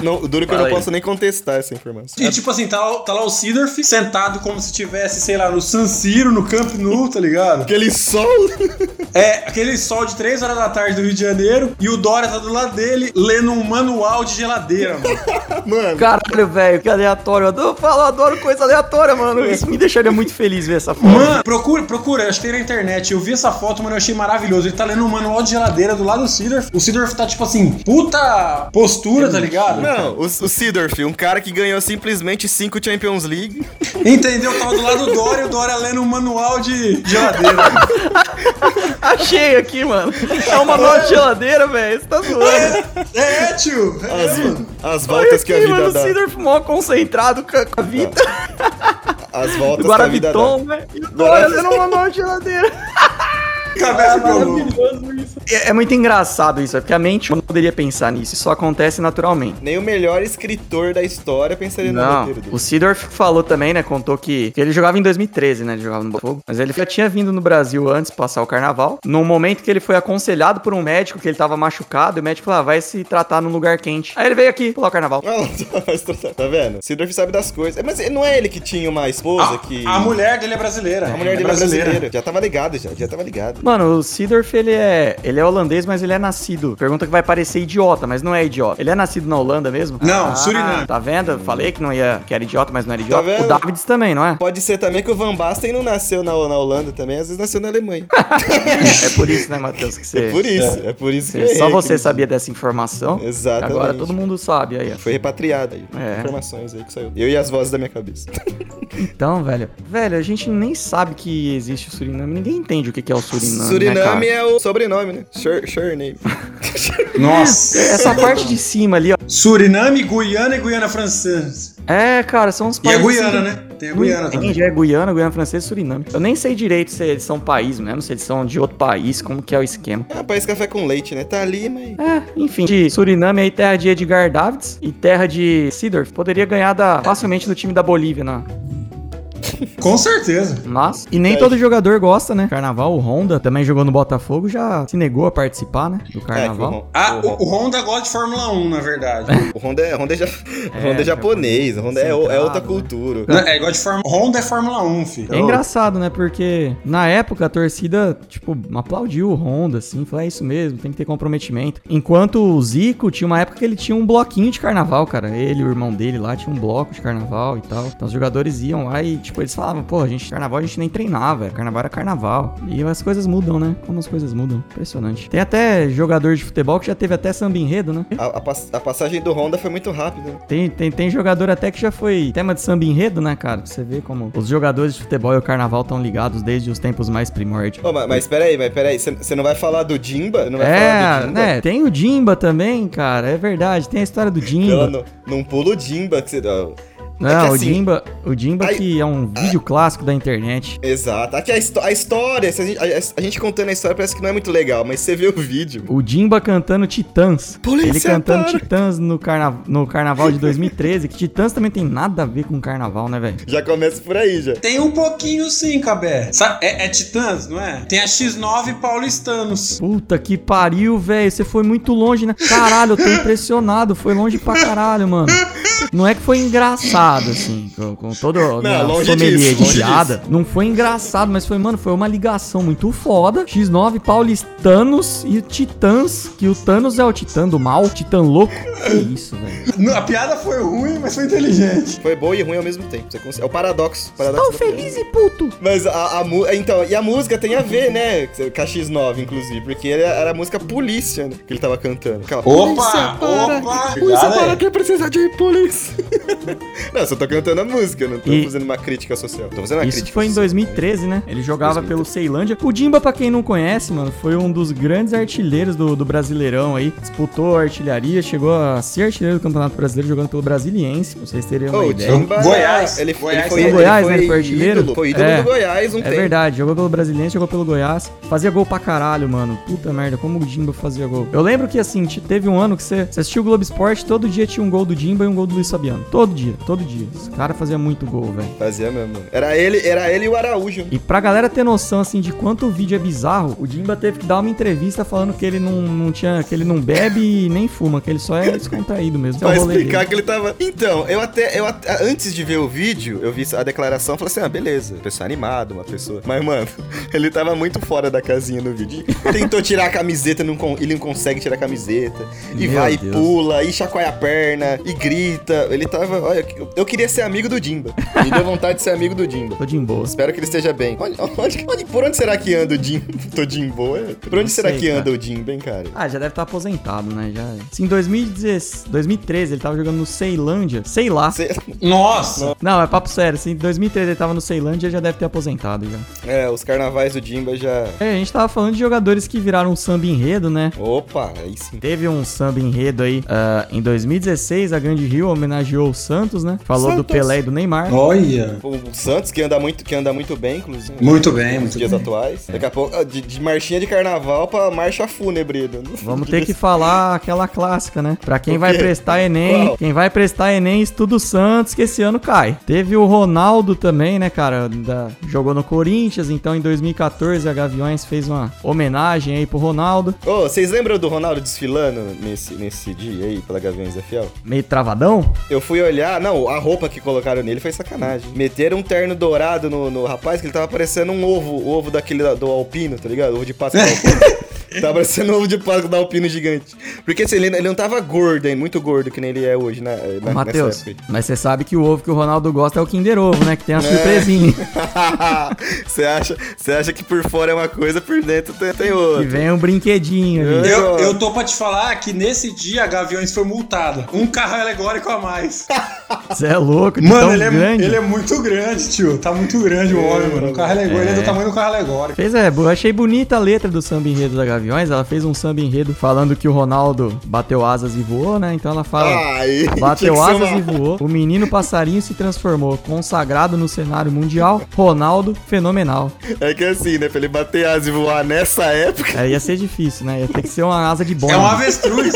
[SPEAKER 4] Não, o duro é que eu
[SPEAKER 2] Fala
[SPEAKER 4] não
[SPEAKER 2] aí.
[SPEAKER 4] posso nem contestar essa informação.
[SPEAKER 3] E tipo assim, tá, lá- tá lá o Sidorf sentado como se estivesse, sei lá, no San Siro, no Camp Nou, tá ligado?
[SPEAKER 4] Aquele sol.
[SPEAKER 3] É, aquele sol de 3 horas da tarde do Rio de Janeiro e o Dória tá do lado dele lendo um manual de geladeira, mano.
[SPEAKER 4] Mano,
[SPEAKER 2] Caralho, velho, que aleatório. Eu adoro, eu falo, eu adoro coisa aleatória, mano. Isso me deixaria muito feliz ver essa foto.
[SPEAKER 3] Mano, procura, procura, eu acho que tem na internet. Eu vi essa foto, mano, eu achei maravilhoso. Ele tá lendo um manual de geladeira do lado do Sidorf. O Sidorf tá tipo assim, puta postura, tá ligado?
[SPEAKER 4] Não, o, o Sidorf, um cara que ganhou simplesmente cinco Champions League.
[SPEAKER 3] Entendeu? Tava do lado do Dória e o Dória lendo um manual de geladeira.
[SPEAKER 2] Achei aqui, mano. É uma nova geladeira, velho. Você tá zoando.
[SPEAKER 3] é, tio. É,
[SPEAKER 4] As,
[SPEAKER 3] mano.
[SPEAKER 4] as voltas que a
[SPEAKER 2] aqui,
[SPEAKER 4] vida
[SPEAKER 2] mano, o
[SPEAKER 4] dá.
[SPEAKER 2] Sidorf mó concentrado com a, com a vida.
[SPEAKER 4] As voltas que a vida dá.
[SPEAKER 2] Guaraviton, velho. E o Dória lendo uma nova geladeira.
[SPEAKER 3] Cabeça violou.
[SPEAKER 2] É, é muito engraçado isso, é porque a mente não poderia pensar nisso. Isso acontece naturalmente.
[SPEAKER 4] Nem o melhor escritor da história pensaria no
[SPEAKER 2] Não,
[SPEAKER 4] roteiro dele.
[SPEAKER 2] o Sidorf falou também, né? Contou que, que ele jogava em 2013, né? Ele jogava no Botafogo. Mas ele já tinha vindo no Brasil antes passar o carnaval. No momento que ele foi aconselhado por um médico que ele tava machucado, e o médico falou: ah, vai se tratar num lugar quente. Aí ele veio aqui pular o carnaval.
[SPEAKER 4] Ah, tá- tá vendo? Sidorf sabe das coisas. Mas não é ele que tinha uma esposa que.
[SPEAKER 3] A, mulher dele é brasileira.
[SPEAKER 4] A mulher dele é brasileira. Já tava ligado, já. Já tava ligado.
[SPEAKER 2] Mano, o Sidorf, ele é, ele é holandês, mas ele é nascido. Pergunta que vai parecer idiota, mas não é idiota. Ele é nascido na Holanda mesmo?
[SPEAKER 3] Não, Suriname.
[SPEAKER 2] Tá vendo? Eu falei que não ia, que era idiota, mas não era idiota.
[SPEAKER 4] vendo?
[SPEAKER 2] o Davids também, não é?
[SPEAKER 4] Pode ser também que o Van Basten não nasceu na, na Holanda também, às vezes nasceu na Alemanha.
[SPEAKER 2] É por isso, né, Matheus, que você...
[SPEAKER 4] É por isso, é, por isso que eu
[SPEAKER 2] Só você sabia dessa informação.
[SPEAKER 4] Exatamente.
[SPEAKER 2] Agora todo mundo sabe aí.
[SPEAKER 4] Foi repatriado aí.
[SPEAKER 2] É.
[SPEAKER 4] Informações aí que saiu. Eu e as vozes da minha cabeça.
[SPEAKER 2] Então, velho. Velho, a gente nem sabe que existe o Suriname. Ninguém entende o que é o Suriname. né,
[SPEAKER 4] Suriname
[SPEAKER 2] cara?
[SPEAKER 4] é o sobrenome, né? Sure, surname.
[SPEAKER 3] Nossa.
[SPEAKER 2] Essa parte de cima ali, ó.
[SPEAKER 3] Suriname, Guiana e Guiana Francesa.
[SPEAKER 2] É, cara, são os
[SPEAKER 3] E a
[SPEAKER 2] países.
[SPEAKER 3] Guiana,
[SPEAKER 2] assim,
[SPEAKER 3] né? Tem a
[SPEAKER 2] Não
[SPEAKER 3] Guiana também.
[SPEAKER 2] entende, é Guiana, Guiana Francesa e Suriname. Eu nem sei direito se eles são país mesmo, se eles são de outro país, como que é o esquema.
[SPEAKER 4] É um país café com leite, né? Tá ali, mas.
[SPEAKER 2] É, enfim, de Suriname aí, terra de Edgar Davids e terra de Sidorf. Poderia ganhar da, facilmente do time da Bolívia, né?
[SPEAKER 3] Com certeza.
[SPEAKER 2] Mas, e nem
[SPEAKER 4] É.
[SPEAKER 2] todo jogador gosta, né? Carnaval, o Honda também jogou no Botafogo, já se negou a participar, né? Do
[SPEAKER 4] É, que o,
[SPEAKER 2] carnaval.
[SPEAKER 4] Hon-
[SPEAKER 3] Ah,
[SPEAKER 4] o,
[SPEAKER 3] o, o Honda gosta de Fórmula 1, na verdade.
[SPEAKER 4] o Honda é, Honda é, ja- Honda é japonês, Honda é, o- é outra
[SPEAKER 2] né?
[SPEAKER 4] cultura.
[SPEAKER 3] Não, é igual de Fórmula... Honda é Fórmula 1, filho.
[SPEAKER 2] É engraçado, né? Porque na época a torcida, tipo, aplaudiu o Honda, assim, falou, é isso mesmo, tem que ter comprometimento. Enquanto o Zico tinha uma época que ele tinha um bloquinho de carnaval, cara. Ele e o irmão dele lá tinha um bloco de carnaval e tal. Então os jogadores iam lá e, tipo, eles falavam, pô, a gente, carnaval a gente nem treinava, carnaval era carnaval. E as coisas mudam, né? Como as coisas mudam. Impressionante. Tem até jogador de futebol que já teve até samba enredo, né?
[SPEAKER 4] A, a pas- a passagem do Honda foi muito rápida.
[SPEAKER 2] Tem, tem, tem jogador até que já foi tema de samba enredo, né, cara? Pra você ver como os jogadores de futebol e o carnaval estão ligados desde os tempos mais primórdios.
[SPEAKER 4] Ô, mas, mas peraí, mas peraí, você não vai falar do Jimba? Não vai
[SPEAKER 2] É,
[SPEAKER 4] falar do Jimba?
[SPEAKER 2] né? Tem o Jimba também, cara. É verdade. Tem a história do
[SPEAKER 4] Não,
[SPEAKER 2] Jimba.
[SPEAKER 4] não, não pula o Jimba que você.
[SPEAKER 2] Não,
[SPEAKER 4] É que
[SPEAKER 2] o
[SPEAKER 4] assim-
[SPEAKER 2] Jimba, o Jimba que é um vídeo clássico da internet.
[SPEAKER 4] Exato. Aqui a, a história, a, gente, a- a gente contando a história parece que não é muito legal, mas você vê o vídeo.
[SPEAKER 2] O Jimba cantando Titãs.
[SPEAKER 4] Polícia,
[SPEAKER 2] Ele cantando
[SPEAKER 4] para.
[SPEAKER 2] Titãs no, carna... no carnaval de 2013. Que Titãs também tem nada a ver com carnaval, né, velho?
[SPEAKER 4] Já começa por aí, já.
[SPEAKER 3] Tem um pouquinho sim, Cabé. É, é Titãs, não é? Tem a X9 Paulistanos.
[SPEAKER 2] Puta que pariu, velho. Você foi muito longe, né? Caralho, eu tô impressionado. Foi longe pra caralho, mano. Não é que foi engraçado, assim, com, com todo o minha
[SPEAKER 4] longe
[SPEAKER 2] sommelier
[SPEAKER 4] disso,
[SPEAKER 2] de piada. Não foi engraçado, mas foi, mano, foi uma ligação muito foda. X9 paulistanos e titãs, que o Thanos é o titã do mal, titã louco. Que isso, velho.
[SPEAKER 3] Não, A piada foi ruim, mas foi inteligente.
[SPEAKER 4] Foi boa e ruim ao mesmo tempo. É o paradoxo. paradoxo piada.
[SPEAKER 2] feliz e puto.
[SPEAKER 4] Mas a, a mu- então, e a música tem a ver, né? Com a X9, inclusive, porque ele era a música Polícia, né? Que ele tava cantando. Aquela,
[SPEAKER 3] Opa, opa.
[SPEAKER 4] Polícia para
[SPEAKER 3] aí.
[SPEAKER 4] quem precisa de polícia. não, eu só tô cantando a música, eu não tô
[SPEAKER 2] E-
[SPEAKER 4] fazendo uma crítica social. Tô fazendo uma
[SPEAKER 2] Isso
[SPEAKER 4] crítica
[SPEAKER 2] foi em
[SPEAKER 4] social.
[SPEAKER 2] 2013, né? Ele jogava
[SPEAKER 4] 2013.
[SPEAKER 2] pelo Ceilândia. O Dimba, pra quem não conhece, mano, foi um dos grandes artilheiros do, do Brasileirão aí. Disputou a artilharia, chegou a ser artilheiro do Campeonato Brasileiro jogando pelo Brasiliense, vocês terem uma
[SPEAKER 4] Ô, o
[SPEAKER 2] ideia.
[SPEAKER 4] Jimba,
[SPEAKER 3] Goiás.
[SPEAKER 4] Ele,
[SPEAKER 3] Goiás
[SPEAKER 4] ele foi,
[SPEAKER 2] foi
[SPEAKER 4] ele
[SPEAKER 2] Goiás,
[SPEAKER 4] foi
[SPEAKER 2] né? Ele foi artilheiro?
[SPEAKER 4] ídolo, foi ídolo
[SPEAKER 2] É.
[SPEAKER 4] do Goiás um
[SPEAKER 2] É
[SPEAKER 4] tempo.
[SPEAKER 2] verdade, jogou pelo Brasiliense, jogou pelo Goiás. Fazia gol pra caralho, mano. Puta merda, como o Dimba fazia gol. Eu lembro que, assim, te- teve um ano que você, você assistiu o Globo Esporte, todo dia tinha um gol do Dimba e um gol do Luiz Fabiano. Todo dia, todo todo dia. Esse cara fazia muito gol, velho.
[SPEAKER 4] Fazia mesmo. Era ele, era ele e o Araújo.
[SPEAKER 2] E pra galera ter noção, assim, de quanto o vídeo é bizarro, o Dimba teve que dar uma entrevista falando que ele não, não tinha, que ele não bebe e nem fuma, que ele só é descontraído mesmo. É
[SPEAKER 4] Pra explicar
[SPEAKER 2] dele.
[SPEAKER 4] que ele tava. Então, eu até, eu até- Antes de ver o vídeo, eu vi a declaração e falei assim: ah, beleza. Pessoa animada, uma pessoa. Mas, mano, ele tava muito fora da casinha no vídeo. Tentou tirar a camiseta, não ele não consegue tirar a camiseta. E
[SPEAKER 2] Meu
[SPEAKER 4] vai
[SPEAKER 2] Deus.
[SPEAKER 4] e pula, e chacoalha a perna, e grita. Ele tava. Olha, eu- queria ser amigo do Dimba. Me deu vontade de ser amigo do Dimba.
[SPEAKER 2] Tô de boa.
[SPEAKER 4] Espero que ele esteja bem. Olha, onde, onde- por onde será que anda o Jim? Tô Jimbo, é? Por onde
[SPEAKER 2] Não
[SPEAKER 4] será
[SPEAKER 2] sei,
[SPEAKER 4] que
[SPEAKER 2] cara.
[SPEAKER 4] anda o Jim, bem, cara?
[SPEAKER 2] Ah, já deve estar aposentado, né? Já. Sim, em 2010 2013 ele tava jogando no Ceilândia. Sei lá.
[SPEAKER 3] Nossa!
[SPEAKER 2] Não, é papo sério. Assim, em 2013 ele tava no Ceilândia já deve ter aposentado já.
[SPEAKER 4] É, os carnavais do Jimba já.
[SPEAKER 2] É, a gente tava falando de jogadores que viraram um samba enredo, né?
[SPEAKER 4] Opa, aí sim.
[SPEAKER 2] Teve um samba enredo aí ah, em 2016, a Grande Rio homenageou o Santos, né? Falou do
[SPEAKER 4] Santos.
[SPEAKER 2] Pelé e do Neymar.
[SPEAKER 3] Olha!
[SPEAKER 4] O Santos, que anda muito, que anda muito bem, inclusive.
[SPEAKER 3] Muito bem,
[SPEAKER 4] Nos
[SPEAKER 3] muito
[SPEAKER 4] dias
[SPEAKER 3] bem.
[SPEAKER 4] atuais. Daqui a pouco, de, de marchinha de carnaval pra marcha fúnebre. do-
[SPEAKER 2] Vamos ter que falar aquela clássica, né? Pra quem vai prestar Enem,
[SPEAKER 4] Qual?
[SPEAKER 2] quem vai prestar Enem, estuda o Santos, que esse ano cai. Teve o Ronaldo também, né, cara? Da- jogou no Corinthians, então em 2014 a Gaviões fez uma homenagem aí pro Ronaldo.
[SPEAKER 4] Ô, vocês lembram do Ronaldo desfilando nesse, nesse dia aí pela Gaviões da Fiel?
[SPEAKER 2] Meio travadão?
[SPEAKER 4] Eu fui olhar, não, a roupa que colocaram nele foi sacanagem. Meteram um terno dourado no, no rapaz que ele tava parecendo um ovo, ovo daquele da- do Alpino, tá ligado? Ovo de Páscoa Alpino. tava parecendo ovo de Páscoa do Alpino gigante. Porque assim, ele, ele não tava gordo, hein, muito gordo que nem ele é hoje, né?
[SPEAKER 2] Ô,
[SPEAKER 4] na,
[SPEAKER 2] Matheus, mas você sabe que o ovo que o Ronaldo gosta é o Kinder Ovo, né? Que tem a surpresinha.
[SPEAKER 4] Você acha, você acha que por fora é uma coisa, por dentro tem, tem outra.
[SPEAKER 2] que vem um brinquedinho ali.
[SPEAKER 3] Eu, eu tô pra te falar que nesse dia a Gaviões foi multada. Um carro alegórico a mais.
[SPEAKER 2] Você é louco, de
[SPEAKER 3] Mano,
[SPEAKER 2] tão
[SPEAKER 3] ele é,
[SPEAKER 2] grande.
[SPEAKER 3] ele é muito grande, tio. Tá muito grande o homem, mano. O carro alegórico, ele é do tamanho do carro alegórico.
[SPEAKER 2] Fez, é, eu achei bonita a letra do samba enredo da Gaviões. Ela fez um samba enredo falando que o Ronaldo bateu asas e voou, né? Então ela fala.
[SPEAKER 4] Ai,
[SPEAKER 2] Bateu asas
[SPEAKER 4] uma-
[SPEAKER 2] e voou. O menino passarinho se transformou. Consagrado no cenário mundial. Ronaldo, fenomenal.
[SPEAKER 4] É que assim, né? Pra ele bater asas e voar nessa época.
[SPEAKER 2] É, ia ser difícil, né? Ia ter que ser uma asa de bomba.
[SPEAKER 3] É um avestruz.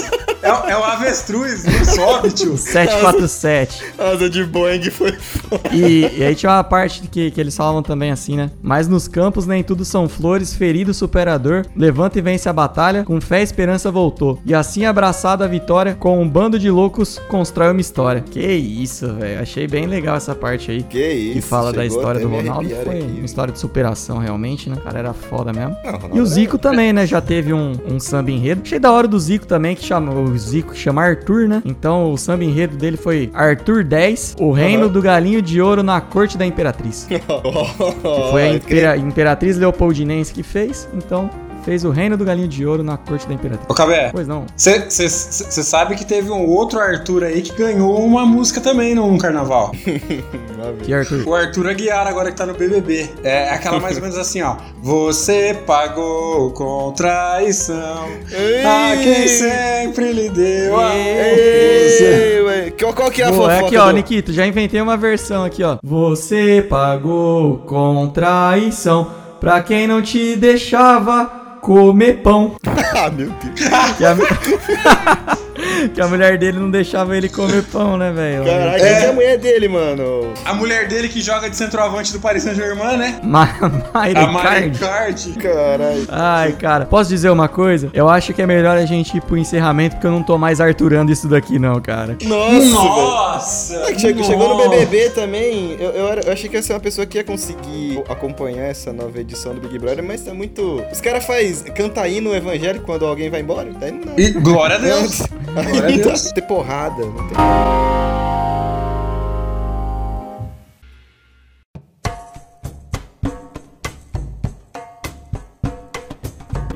[SPEAKER 3] É, é um avestruz, não sobe, tio.
[SPEAKER 2] 747.
[SPEAKER 4] Asa de Boeing foi foda.
[SPEAKER 2] E, e aí tinha uma parte que, que eles falavam também assim, né? Mas nos campos nem tudo são flores, ferido superador, levanta e vence a batalha, com fé e esperança voltou. E assim abraçado a vitória, com um bando de loucos, constrói uma história. Que isso, velho. Achei bem legal essa parte aí.
[SPEAKER 4] Que isso.
[SPEAKER 2] Que fala da história do Ronaldo. Foi
[SPEAKER 4] aqui.
[SPEAKER 2] uma história de superação, realmente, né? O cara era foda mesmo.
[SPEAKER 4] Não,
[SPEAKER 2] E o
[SPEAKER 4] era-
[SPEAKER 2] Zico também, né? Já teve um, um samba enredo. Achei da hora do Zico também, que chama o Zico que chama Arthur, né? Então o samba enredo dele foi Arthur 10, o reino
[SPEAKER 4] Aham.
[SPEAKER 2] do galinho de ouro na corte da imperatriz. Foi a impera- imperatriz leopoldinense que fez, então fez o reino do galinho de ouro na corte da imperatriz.
[SPEAKER 3] Ô, Cabé,
[SPEAKER 2] Pois não.
[SPEAKER 3] você sabe que teve um outro Arthur aí que ganhou uma música também num carnaval.
[SPEAKER 2] Que Arthur?
[SPEAKER 3] O Arthur Aguiar, agora que tá no BBB. É aquela mais ou menos assim, ó. Você pagou com traição a quem sempre lhe deu a
[SPEAKER 4] Ei, ué, qual, que é a
[SPEAKER 2] Pô, é
[SPEAKER 4] fofoca?
[SPEAKER 2] aqui, ó,
[SPEAKER 4] do-
[SPEAKER 2] Nikito, já inventei uma versão aqui, ó. Você pagou com traição pra quem não te deixava comer pão.
[SPEAKER 4] Ah, meu Deus.
[SPEAKER 2] Que a, que a mulher dele não deixava ele comer pão, né, velho?
[SPEAKER 4] Quem que é a mulher dele, mano?
[SPEAKER 3] A mulher dele que joga de centroavante do Paris Saint-Germain, né?
[SPEAKER 2] Ma Mayra
[SPEAKER 3] A Mari
[SPEAKER 2] Card.
[SPEAKER 3] Card.
[SPEAKER 4] Caralho.
[SPEAKER 2] Ai, cara, posso dizer uma coisa? Eu acho que é melhor a gente ir pro encerramento, porque eu não tô mais arturando isso daqui, não, cara.
[SPEAKER 4] Nossa.
[SPEAKER 3] Nossa!
[SPEAKER 4] É que che- Chegou no. BBB também, eu, eu, era- eu achei que ia ser uma pessoa que ia conseguir acompanhar essa nova edição do Big Brother, mas tá muito... Os caras faz canta hino evangélico quando alguém vai embora, daí não dá.
[SPEAKER 3] E glória a Deus. Glória a
[SPEAKER 4] dá.
[SPEAKER 3] Deus.
[SPEAKER 4] Ter porrada, não tem...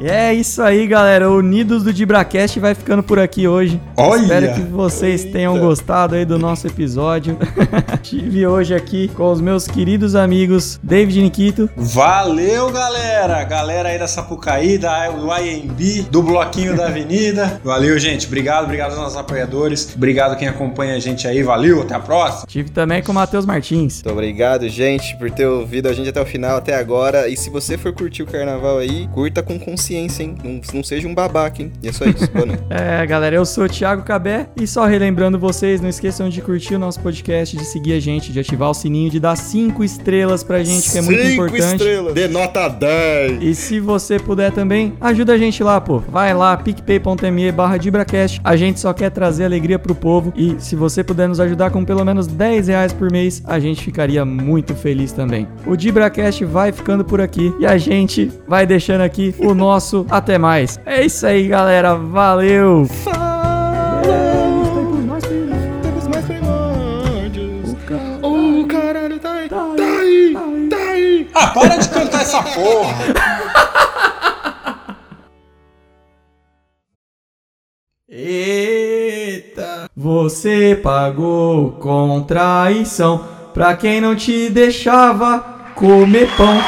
[SPEAKER 2] é isso aí, galera. O Unidos do Dibracast vai ficando por aqui hoje.
[SPEAKER 3] Olha!
[SPEAKER 2] Espero que vocês tenham
[SPEAKER 4] Eita.
[SPEAKER 2] gostado aí do nosso episódio. Estive hoje aqui com os meus queridos amigos David e Nikito.
[SPEAKER 3] Valeu, galera! Galera aí da Sapucaí, da, do IMB, do Bloquinho da Avenida. Valeu, gente. Obrigado, obrigado aos nossos apoiadores. Obrigado quem acompanha a gente aí. Valeu, até a próxima.
[SPEAKER 2] Estive também com o Matheus Martins.
[SPEAKER 4] Muito obrigado, gente, por ter ouvido a gente até o final, até agora. E se você for curtir o carnaval aí, curta com consciência. Paciência, hein? Não, não seja um babaca, hein? E é só isso. Boa noite.
[SPEAKER 2] É, galera, eu sou o Thiago Cabé e só relembrando vocês, não esqueçam de curtir o nosso podcast, de seguir a gente, de ativar o sininho, de dar cinco estrelas pra gente, que é muito
[SPEAKER 4] Cinco
[SPEAKER 2] importante.
[SPEAKER 4] estrelas. De nota 10.
[SPEAKER 2] E se você puder também, ajuda a gente lá, pô. Vai lá, picpay.me barra Dibracast. A gente só quer trazer alegria pro povo. E se você puder nos ajudar com pelo menos 10 reais por mês, a gente ficaria muito feliz também. O Dibracast vai ficando por aqui e a gente vai deixando aqui o nosso até mais. É isso aí, galera. Valeu!
[SPEAKER 4] Tá. Tá. Tá.
[SPEAKER 3] Ah, para de cantar essa porra!
[SPEAKER 2] Eita! Você pagou com traição pra quem não te deixava comer pão.